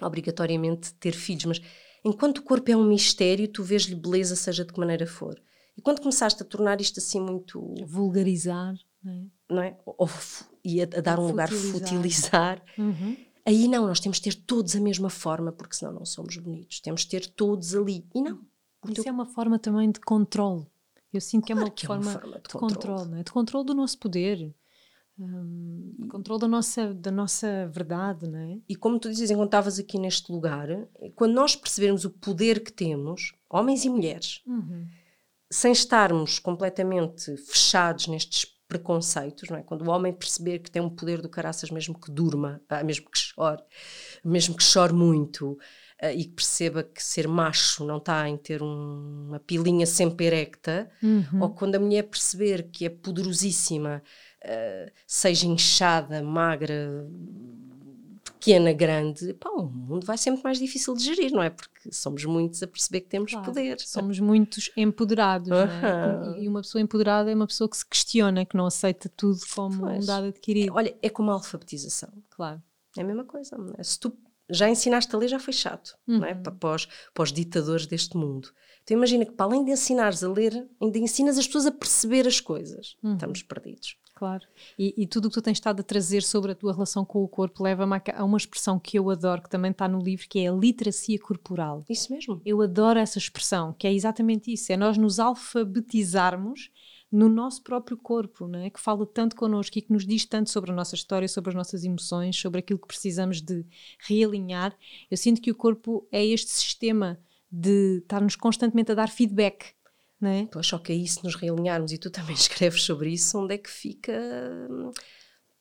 obrigatoriamente ter filhos, mas enquanto o corpo é um mistério, tu vês-lhe beleza, seja de que maneira for. E quando começaste a tornar isto assim muito. vulgarizar, não é? Não é? Ou, e a, a dar um lugar futilizar. Uhum. Aí não, nós temos de ter todos a mesma forma, porque senão não somos bonitos. Temos de ter todos ali. E não. Isso teu... é uma forma também de controle. Eu sinto claro que é uma, que forma, é uma forma, de, de controle, controle não é? de controle do nosso poder. Um, e, controle da nossa, da nossa verdade, não é? E como tu dizes, enquanto estavas aqui neste lugar, quando nós percebermos o poder que temos, homens e mulheres, uhum. sem estarmos completamente fechados nestes preconceitos, não é? Quando o homem perceber que tem um poder do caraças mesmo que durma, ah, mesmo que chore, mesmo que chore muito, ah, e que perceba que ser macho não está em ter um, uma pilinha sempre erecta, uhum. ou quando a mulher perceber que é poderosíssima, uh, seja inchada, magra, pequena, grande, pá, o mundo vai sempre mais difícil de gerir, não é? Porque somos muitos a perceber que temos claro, poder. Somos muitos empoderados, uh -huh. é? E uma pessoa empoderada é uma pessoa que se questiona, que não aceita tudo como pois. um dado adquirido. Olha, é como a alfabetização. Claro. É a mesma coisa. É? Se tu já ensinaste a ler, já foi chato, uhum. não é? Para, para, os, para os ditadores deste mundo. Então imagina que para além de ensinares a ler, ainda ensinas as pessoas a perceber as coisas. Uhum. Estamos perdidos. Claro. E, e, tudo o que tu tens estado a trazer sobre a tua relação com o corpo leva-me a, uma expressão que eu adoro, que também está no livro, que é a literacia corporal. Isso mesmo. Eu adoro essa expressão, que é exatamente isso: é nós nos alfabetizarmos no nosso próprio corpo, não é? que fala tanto connosco e que nos diz tanto sobre a nossa história, sobre as nossas emoções, sobre aquilo que precisamos de realinhar. Eu sinto que o corpo é este sistema de estar-nos constantemente a dar feedback não é? Pois, só que aí se nos realinharmos, e tu também escreves sobre isso, onde é que fica hum,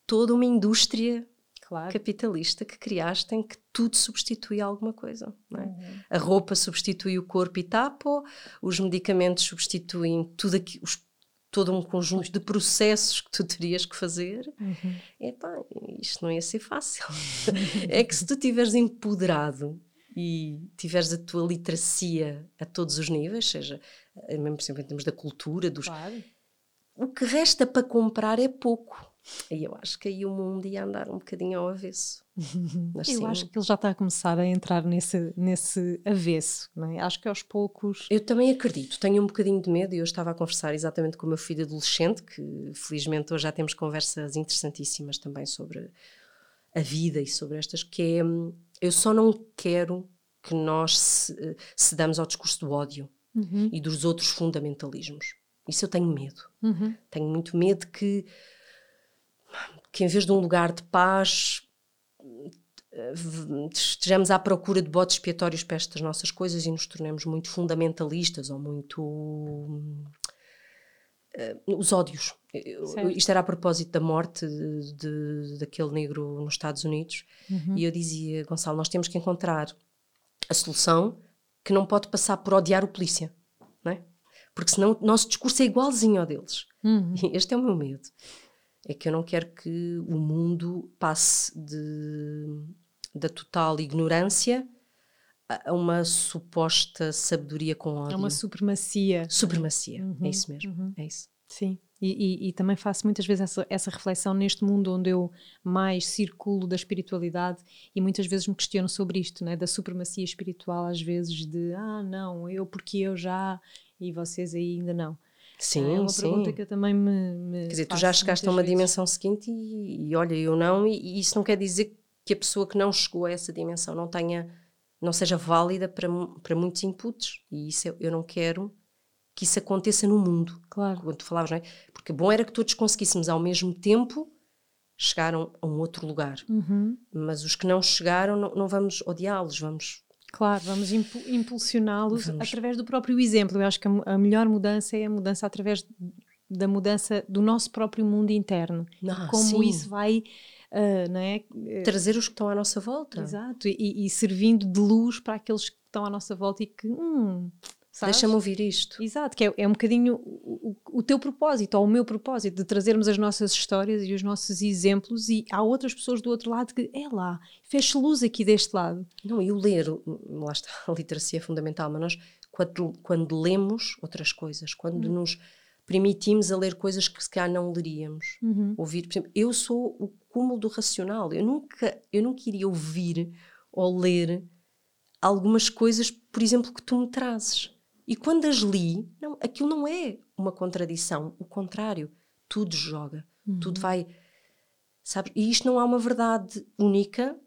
toda uma indústria claro. capitalista que criaste em que tudo substitui alguma coisa. É? Uhum. A roupa substitui o corpo e tapa, os medicamentos substituem tudo aqui, os, todo um conjunto de processos que tu terias que fazer. Uhum. Epá, isto não ia ser fácil. é que se tu estiveres empoderado e tiveres a tua literacia a todos os níveis, seja eh, mesmo por exemplo, em termos da cultura, dos. Claro. O que resta para comprar é pouco. E eu acho que aí o mundo ia andar um bocadinho ao avesso. Mas, eu sim. acho que ele já está a começar a entrar nesse, nesse avesso, não é? Acho que aos poucos. Eu também acredito, tenho um bocadinho de medo e eu estava a conversar exatamente com o meu filho adolescente, que felizmente hoje já temos conversas interessantíssimas também sobre a vida e sobre estas, que é eu só não quero que nós cedamos ao discurso do ódio uhum. e dos outros fundamentalismos. Isso eu tenho medo. Uhum. Tenho muito medo que, que, em vez de um lugar de paz, estejamos à procura de botes expiatórios para estas nossas coisas e nos tornemos muito fundamentalistas ou muito. Uh, os ódios. Certo. Isto era a propósito da morte de, de, daquele negro nos Estados Unidos. Uhum. E eu dizia, Gonçalo, nós temos que encontrar a solução que não pode passar por odiar o polícia, não é? Porque senão o nosso discurso é igualzinho ao deles. Uhum. Este é o meu medo. É que eu não quero que o mundo passe de, da total ignorância a uma suposta sabedoria com ódio. É uma supremacia. Supremacia, é uhum. é isso mesmo. Uhum. É isso. Sim. E, e, e, também faço muitas vezes essa, essa, reflexão neste mundo onde eu mais circulo da espiritualidade e muitas vezes me questiono sobre isto, né? da supremacia espiritual, às vezes de ah, não, eu porque eu já e vocês aí ainda não. Sim, é uma sim. pergunta que eu também me. me quer dizer, tu já chegaste a uma vezes. dimensão seguinte e, e, olha, eu não, e, e isso não quer dizer que a pessoa que não chegou a essa dimensão não tenha, não seja válida para, para muitos inputs. E isso eu, eu não quero que isso aconteça no mundo. Claro. Quando tu falavas, não é? Porque bom era que todos conseguíssemos ao mesmo tempo chegar a um outro lugar. Uhum. Mas os que não chegaram, não, não vamos odiá-los, vamos. Claro, vamos impulsioná-los através do próprio exemplo. Eu acho que a, a, melhor mudança é a mudança através da mudança do nosso próprio mundo interno. Ah, como sim. isso vai. Uh, não é? Trazer os que estão à nossa volta. Exato, e, e, servindo de luz para aqueles que estão à nossa volta e que, hum, Deixa-me ouvir isto. Exato, que é, é um bocadinho o, o, o, teu propósito, ou o meu propósito, de trazermos as nossas histórias e os nossos exemplos e há outras pessoas do outro lado que, é lá, fez luz aqui deste lado. Não, e o ler, lá está, a literacia é fundamental, mas nós, quando, quando lemos outras coisas, quando uhum. nos permitimos a ler coisas que se calhar não leríamos, uhum. ouvir, por exemplo, eu sou o cúmulo do racional, eu nunca, eu nunca iria ouvir ou ler algumas coisas, por exemplo, que tu me trazes. E quando as li, não, aquilo não é uma contradição, o contrário, tudo joga, uhum. tudo vai, sabe? E isto não há uma verdade única,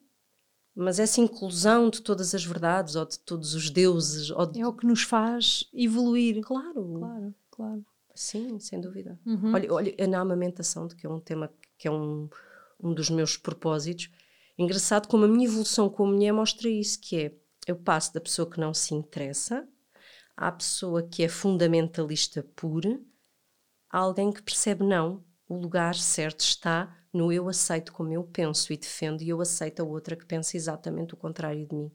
mas essa inclusão de todas as verdades ou de todos os deuses de... é o que nos faz evoluir. Claro, claro, claro. Sim, sem dúvida. Uhum. Olha, olha, na amamentação, que é um tema que é um, um dos meus propósitos, engraçado como a minha evolução como mulher mostra isso, que é eu passo da pessoa que não se interessa à pessoa que é fundamentalista pura, há alguém que percebe não, o lugar certo está no eu aceito como eu penso e defendo e eu aceito a outra que pensa exatamente o contrário de mim.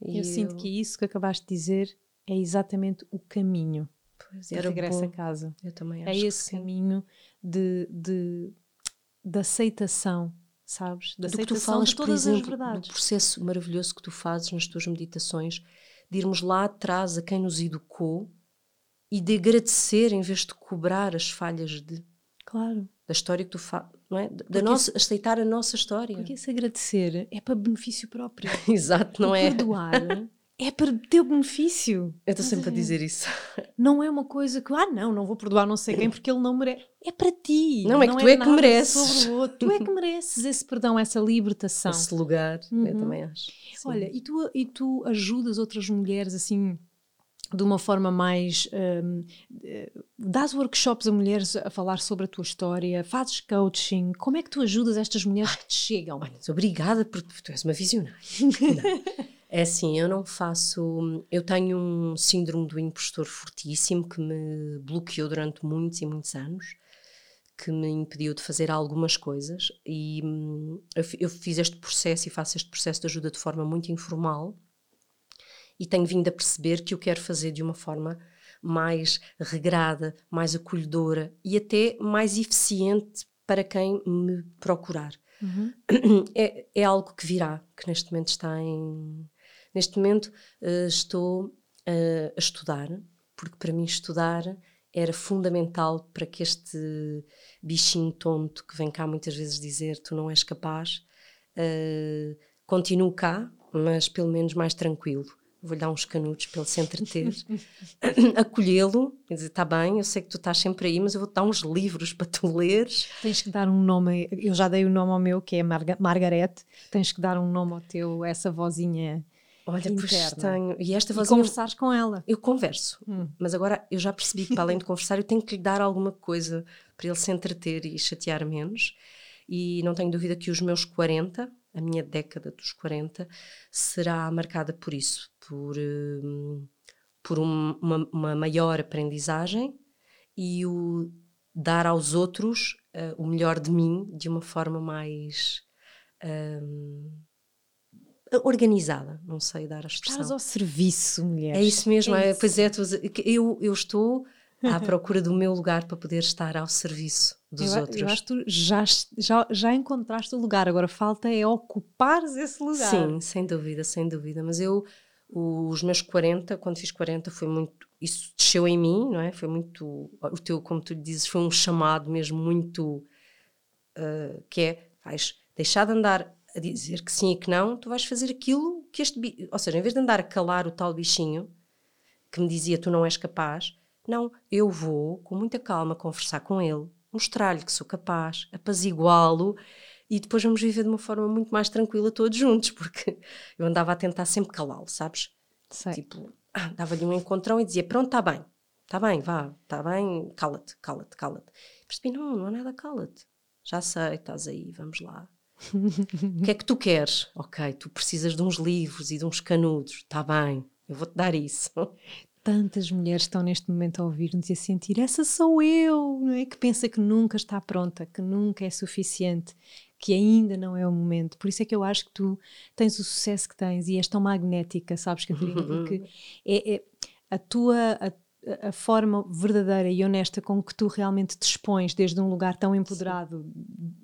E eu, eu sinto que isso que acabaste de dizer é exatamente o caminho pois, de regresso bom. a casa. Eu também é acho É esse caminho de, de, de aceitação, sabes? De aceitação que tu falas, de todas por exemplo, as verdades. Do processo maravilhoso que tu fazes nas tuas meditações de irmos lá atrás a quem nos educou e de agradecer em vez de cobrar as falhas de. Claro. Da história que tu fazes, não é? Da nossa, esse, aceitar a nossa história. Porque esse agradecer é para benefício próprio. Exato, não é? Perdoar é para teu benefício. Eu estou sempre a dizer isso. Não é uma coisa que, ah, não, não vou perdoar não sei quem porque ele não merece. É para ti. Não, é que tu é, é que mereces. Tu é que mereces esse perdão, essa libertação. Esse lugar, uhum. eu também acho. Sim. Olha, e tu, e tu ajudas outras mulheres assim de uma forma mais. Um, eh, dás workshops a mulheres a falar sobre a tua história, fazes coaching. Como é que tu ajudas estas mulheres que te chegam? Olha, obrigada porque tu és uma visionária. É assim, eu não faço. Eu tenho um síndrome do impostor fortíssimo que me bloqueou durante muitos e muitos anos, que me impediu de fazer algumas coisas. E hum, eu, eu fiz este processo e faço este processo de ajuda de forma muito informal e tenho vindo a perceber que o quero fazer de uma forma mais regrada, mais acolhedora e até mais eficiente para quem me procurar. Uhum. É, é algo que virá, que neste momento está em Neste momento uh, estou uh, a estudar, porque para mim estudar era fundamental para que este bichinho tonto que vem cá muitas vezes dizer tu não és capaz, uh, continue cá, mas pelo menos mais tranquilo vou-lhe dar uns canudos para ele se entreter, acolhê-lo e dizer: está bem, eu sei que tu estás sempre aí, mas eu vou-te dar uns livros para tu leres. Tens que dar um nome, eu já dei o nome ao meu, que é Marga Margarete, tens que dar um nome ao teu, essa vozinha. Olha, interna. pois tenho. E esta vozinha. E conversares com ela. Eu converso, hum. mas agora eu já percebi que para além de conversar, eu tenho que lhe dar alguma coisa para ele se entreter e chatear menos. E não tenho dúvida que os meus 40, a minha década dos 40 será marcada por isso, por, um, por um, uma, uma, maior aprendizagem e o dar aos outros uh, o melhor de mim de uma forma mais um, organizada, não sei dar a expressão. Estás ao serviço, mulher. É isso mesmo, é, é pois é, eu, eu estou à procura do meu lugar para poder estar ao serviço dos eu, outros. Eu acho que tu já, já, já encontraste o lugar, agora falta é ocupares esse lugar. Sim, sem dúvida, sem dúvida. Mas eu, os meus 40, quando fiz 40, foi muito. Isso desceu em mim, não é? Foi muito. O teu, como tu dizes, foi um chamado mesmo muito. Uh, que é, vais deixar de andar a dizer que sim e que não, tu vais fazer aquilo que este. Ou seja, em vez de andar a calar o tal bichinho que me dizia tu não és capaz não, eu vou com muita calma conversar com ele, mostrar-lhe que sou capaz, apaziguá-lo e depois vamos viver de uma forma muito mais tranquila todos juntos, porque eu andava a tentar sempre calá-lo, sabes? Sei. Tipo, ah, dava-lhe um encontrão e dizia: Pronto, está bem, está bem, vá, está bem, cala-te, cala-te, cala-te. Percebi: Não, não há nada, cala-te. Já sei, estás aí, vamos lá. o que é que tu queres? Ok, tu precisas de uns livros e de uns canudos, está bem, eu vou-te dar isso tantas mulheres estão neste momento a ouvir-nos e a sentir essa sou eu, não é? Que pensa que nunca está pronta, que nunca é suficiente, que ainda não é o momento. Por isso é que eu acho que tu tens o sucesso que tens e és tão magnética, sabes, Catarina? Porque é, é a tua. A, a forma verdadeira e honesta com que tu realmente te expões desde um lugar tão empoderado,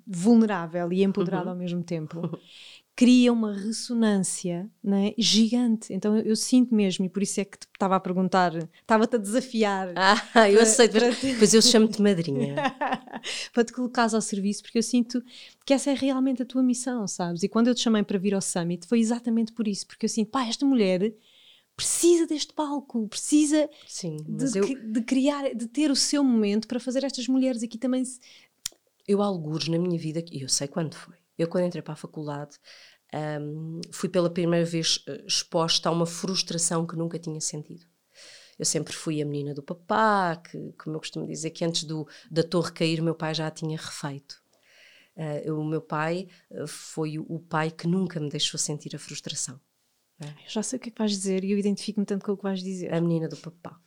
vulnerável e empoderado uhum. ao mesmo tempo, cria uma ressonância é? gigante. Então eu, eu, sinto mesmo, e por isso é que te estava a perguntar, estava-te a desafiar. Ah, eu aceito, pois eu chamo-te madrinha. para te colocares ao serviço, porque eu sinto que essa é realmente a tua missão, sabes? E quando eu te chamei para vir ao Summit foi exatamente por isso, porque eu sinto, pá, esta mulher precisa deste palco, precisa Sim, de, eu... de, criar, de ter o seu momento para fazer estas mulheres aqui também. Eu algures na minha vida, e eu sei quando foi eu, quando entrei para a faculdade, um, fui pela primeira vez eh, exposta a uma frustração que nunca tinha sentido. Eu sempre fui a menina do papá, que, como eu costumo dizer, que antes do, da torre cair, meu pai já a tinha refeito. Uh, o meu pai uh, foi o pai que nunca me deixou sentir a frustração. É? Já sei o que é que vais dizer e eu identifico-me tanto com o que vais dizer. A menina do papá.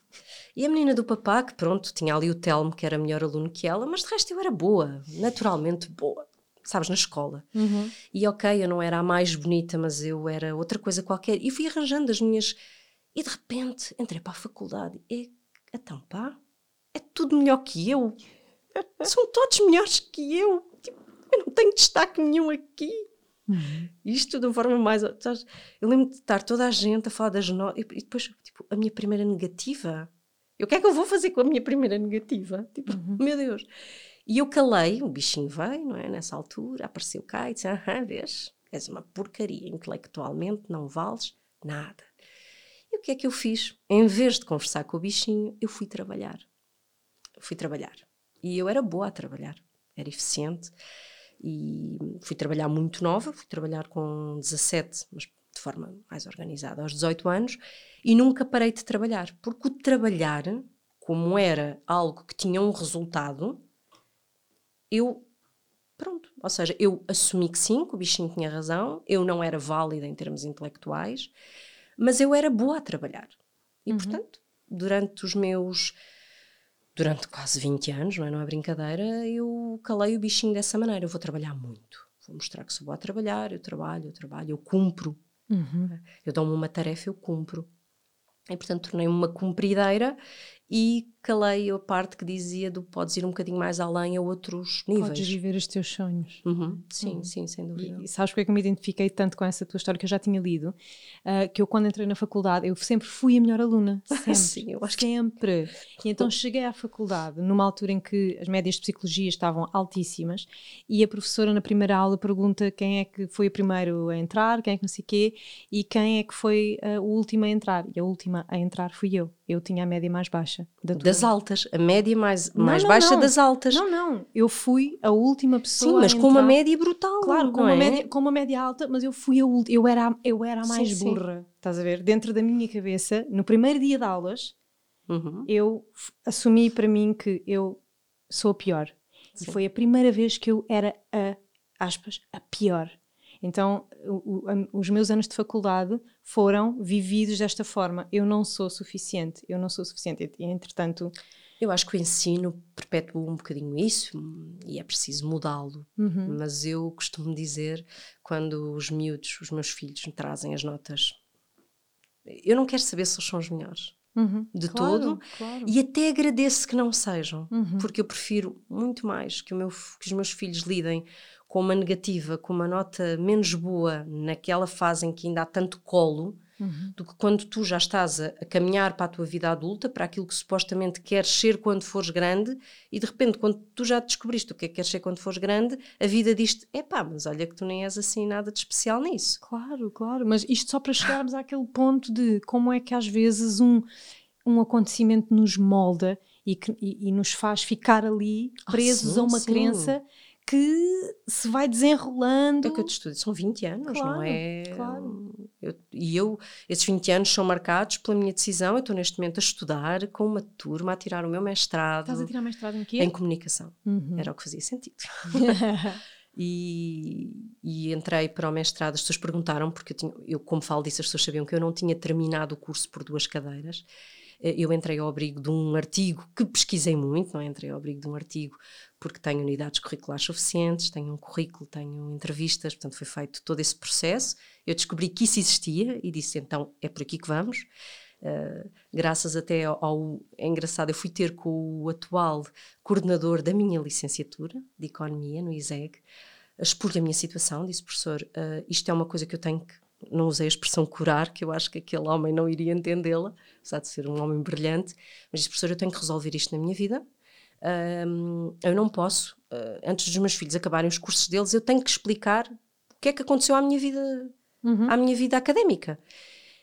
E a menina do papá, que pronto, tinha ali o Telmo, que era melhor aluno que ela, mas de resto eu era boa, naturalmente boa sabes, na escola. Uhum. E ok, eu não era a mais bonita, mas eu era outra coisa qualquer. E fui arranjando as minhas. E de repente entrei para a faculdade. E então, pá, é tudo melhor que eu. São todos melhores que eu. Tipo, eu não tenho destaque nenhum aqui. Uhum. Isto de uma forma mais. Eu lembro de estar toda a gente a falar das notas. E depois, tipo, a minha primeira negativa. E o que é que eu vou fazer com a minha primeira negativa? Tipo, uhum. meu Deus. E eu calei, o bichinho veio, não é? Nessa altura, apareceu cá e disse: Aham, vês, és uma porcaria, intelectualmente não vales nada. E o que é que eu fiz? Em vez de conversar com o bichinho, eu fui trabalhar. Fui trabalhar. E eu era boa a trabalhar, era eficiente. E fui trabalhar muito nova, fui trabalhar com 17, mas de forma mais organizada, aos 18 anos, e nunca parei de trabalhar, porque o trabalhar, como era algo que tinha um resultado, eu pronto, ou seja, eu assumi que sim, que o bichinho tinha razão, eu não era válida em termos intelectuais, mas eu era boa a trabalhar. E uhum. portanto, durante os meus durante quase 20 anos, não é, não é brincadeira, eu calei o bichinho dessa maneira, eu vou trabalhar muito. Vou mostrar que sou boa a trabalhar, eu trabalho, eu trabalho, eu cumpro. Uhum. Eu dou-me uma tarefa, eu cumpro. E, portanto, tornei-me uma cumprideira e calei a parte que dizia do podes ir um bocadinho mais além a outros níveis. Podes viver os teus sonhos. Uhum. Sim, uhum. sim, sem dúvida. E, e sabes porque é que eu me identifiquei tanto com essa tua história que eu já tinha lido? Uh, que eu, quando entrei na faculdade, eu sempre fui a melhor aluna. Sempre. sim, eu acho sempre. Que... E então cheguei à faculdade numa altura em que as médias de psicologia estavam altíssimas e a professora, na primeira aula, pergunta quem é que foi o primeiro a entrar, quem é que não sei o quê, e quem é que foi uh, o último a entrar. E a última a entrar fui eu. Eu tinha a média mais baixa da Das altas, a média mais, mais não, baixa não. das altas. Não, não, eu fui a última pessoa. Sim, mas com uma média brutal. Claro, com, uma é? média, com uma média alta, mas eu fui a última, eu era, eu era a mais sim, burra. Sim. Estás a ver? Dentro da minha cabeça, no primeiro dia de aulas, uhum. eu assumi para mim que eu sou a pior. Sim. E foi a primeira vez que eu era a, aspas, a pior. Então, o, o, os meus anos de faculdade foram vividos desta forma. Eu não sou suficiente, eu não sou suficiente. E, entretanto. Eu acho que o ensino perpetua um bocadinho isso e é preciso mudá-lo. Uhum. Mas eu costumo dizer, quando os miúdos, os meus filhos, me trazem as notas, eu não quero saber se eles são os melhores. Uhum. De claro, todo, claro. e até agradeço que não sejam, uhum. porque eu prefiro muito mais que, meu, que os meus filhos lidem com uma negativa, com uma nota menos boa naquela fase em que ainda há tanto colo, uhum. do que quando tu já estás a, a, caminhar para a tua vida adulta, para aquilo que supostamente queres ser quando fores grande, e de repente, quando tu já descobriste o que é que queres ser quando fores grande, a vida diz-te: epá, mas olha que tu nem és assim nada de especial nisso. Claro, claro, mas isto só para chegarmos àquele ponto de como é que às vezes um, um acontecimento nos molda e, que, e, e nos faz ficar ali ah, presos ah, sim, a uma sim. crença que se vai desenrolando. É que eu te estudo, são 20 anos, claro, não é? Claro. Eu, e eu, esses 20 anos são marcados pela minha decisão. Eu estou neste momento a estudar com uma turma, a tirar o meu mestrado. Estás a tirar mestrado em quê? Em comunicação. Uhum. Era o que fazia sentido. e, e, entrei para o mestrado. As pessoas perguntaram, porque eu, tinha, eu, como falo disso, as pessoas sabiam que eu não tinha terminado o curso por duas cadeiras. Eh, eu entrei ao abrigo de um artigo que pesquisei muito, não é? entrei ao abrigo de um artigo porque tenho unidades curriculares suficientes, tenho um currículo, tenho entrevistas, portanto foi feito todo esse processo. Eu descobri que isso existia e disse então é por aqui que vamos. Uh, graças até ao, ao, É engraçado, eu fui ter com o atual coordenador da minha licenciatura de Economia no ISEG, expus-lhe a minha situação, disse professor, uh, isto é uma coisa que eu tenho que. Não usei a expressão curar, que eu acho que aquele homem não iria entendê-la, apesar de ser um homem brilhante, mas disse professor, eu tenho que resolver isto na minha vida, um, eu não posso, uh, antes dos meus filhos acabarem os cursos deles, eu tenho que explicar o que é que aconteceu à minha vida, uhum. à minha vida académica.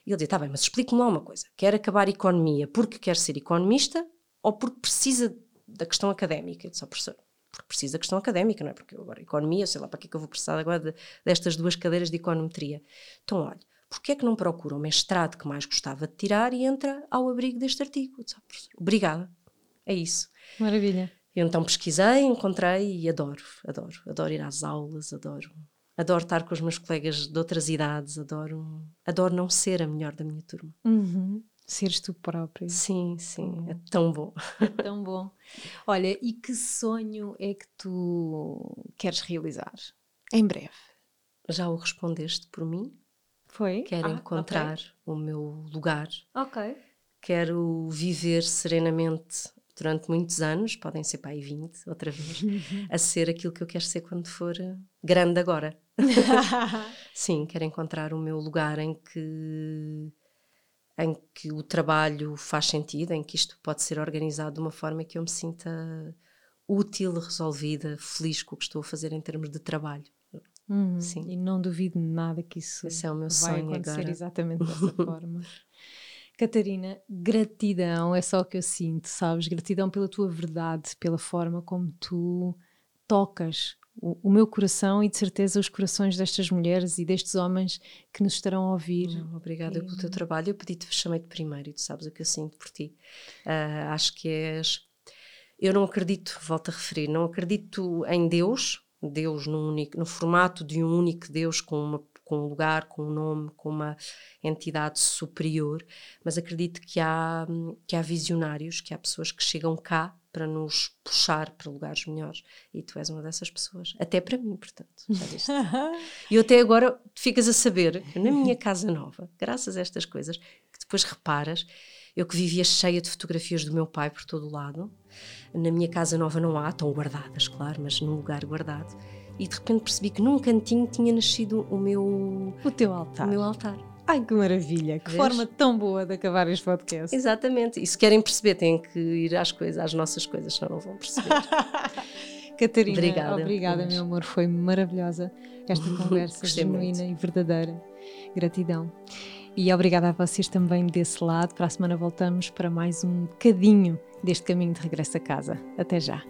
E ele dizia: Tá bem, mas explique-me lá uma coisa. Quer acabar economia porque quer ser economista ou porque precisa da questão académica? Eu disse: oh, professor, porque precisa da questão académica, não é? Porque agora, economia, sei lá, para que é que eu vou precisar agora de, destas duas cadeiras de econometria? Então, olha, porquê é que não procura o mestrado que mais gostava de tirar e entra ao abrigo deste artigo? Disse, oh, professor, obrigada. É isso. Maravilha. Eu então pesquisei, encontrei e adoro, adoro, adoro ir às aulas, adoro, adoro estar com os meus colegas de outras idades, adoro, adoro não ser a melhor da minha turma. Uhum. Seres tu próprio. Sim, sim, é tão bom. É tão bom. Olha, e que sonho é que tu queres realizar em breve? Já o respondeste por mim? Foi? Quero ah, encontrar okay. o meu lugar. Ok. Quero viver serenamente durante muitos anos, podem ser para aí 20, outra vez, a ser aquilo que eu quero ser quando for eh, grande agora. Sim, quero encontrar o meu lugar em que em que o trabalho faz sentido, em que isto pode ser organizado de uma forma que eu me sinta útil, resolvida, feliz com o que estou a fazer em termos de trabalho. Uhum, Sim. E não duvido nada que isso Esse é o meu vai sonho acontecer agora. exatamente dessa forma. Catarina, gratidão é só o que eu sinto, sabes? Gratidão pela tua verdade, pela forma como tu tocas o, o meu coração e de certeza os corações destas mulheres e destes homens que nos estarão a ouvir. Não, obrigada e... pelo teu trabalho. Eu pedi-te, chamei-te primeiro e tu sabes o que eu sinto por ti. Uh, acho que és. Eu não acredito, volto a referir, não acredito em Deus, Deus no, único, no formato de um único Deus com uma com um lugar, com um nome, com uma entidade superior, mas acredito que há, que há visionários, que há pessoas que chegam cá para nos puxar para lugares melhores. E tu és uma dessas pessoas. Até para mim, portanto. e até agora ficas a saber, na minha casa nova, graças a estas coisas, que depois reparas, Eu que vivia cheia de fotografias do meu pai por todo o lado. Na minha casa nova não há, estão guardadas, claro, mas num lugar guardado. E de repente percebi que num cantinho tinha nascido o meu. O teu altar. O meu altar. Ai, que maravilha! Que Vês? forma tão boa de acabar este podcast. Exatamente. E se querem perceber, têm que ir às coisas, às nossas coisas, senão não vão perceber. Catarina, obrigada, obrigada meu amor. Foi maravilhosa esta conversa genuína muito. e verdadeira. Gratidão. E obrigada a vocês também desse lado. Para a semana voltamos para mais um bocadinho deste caminho de regresso a casa. Até já.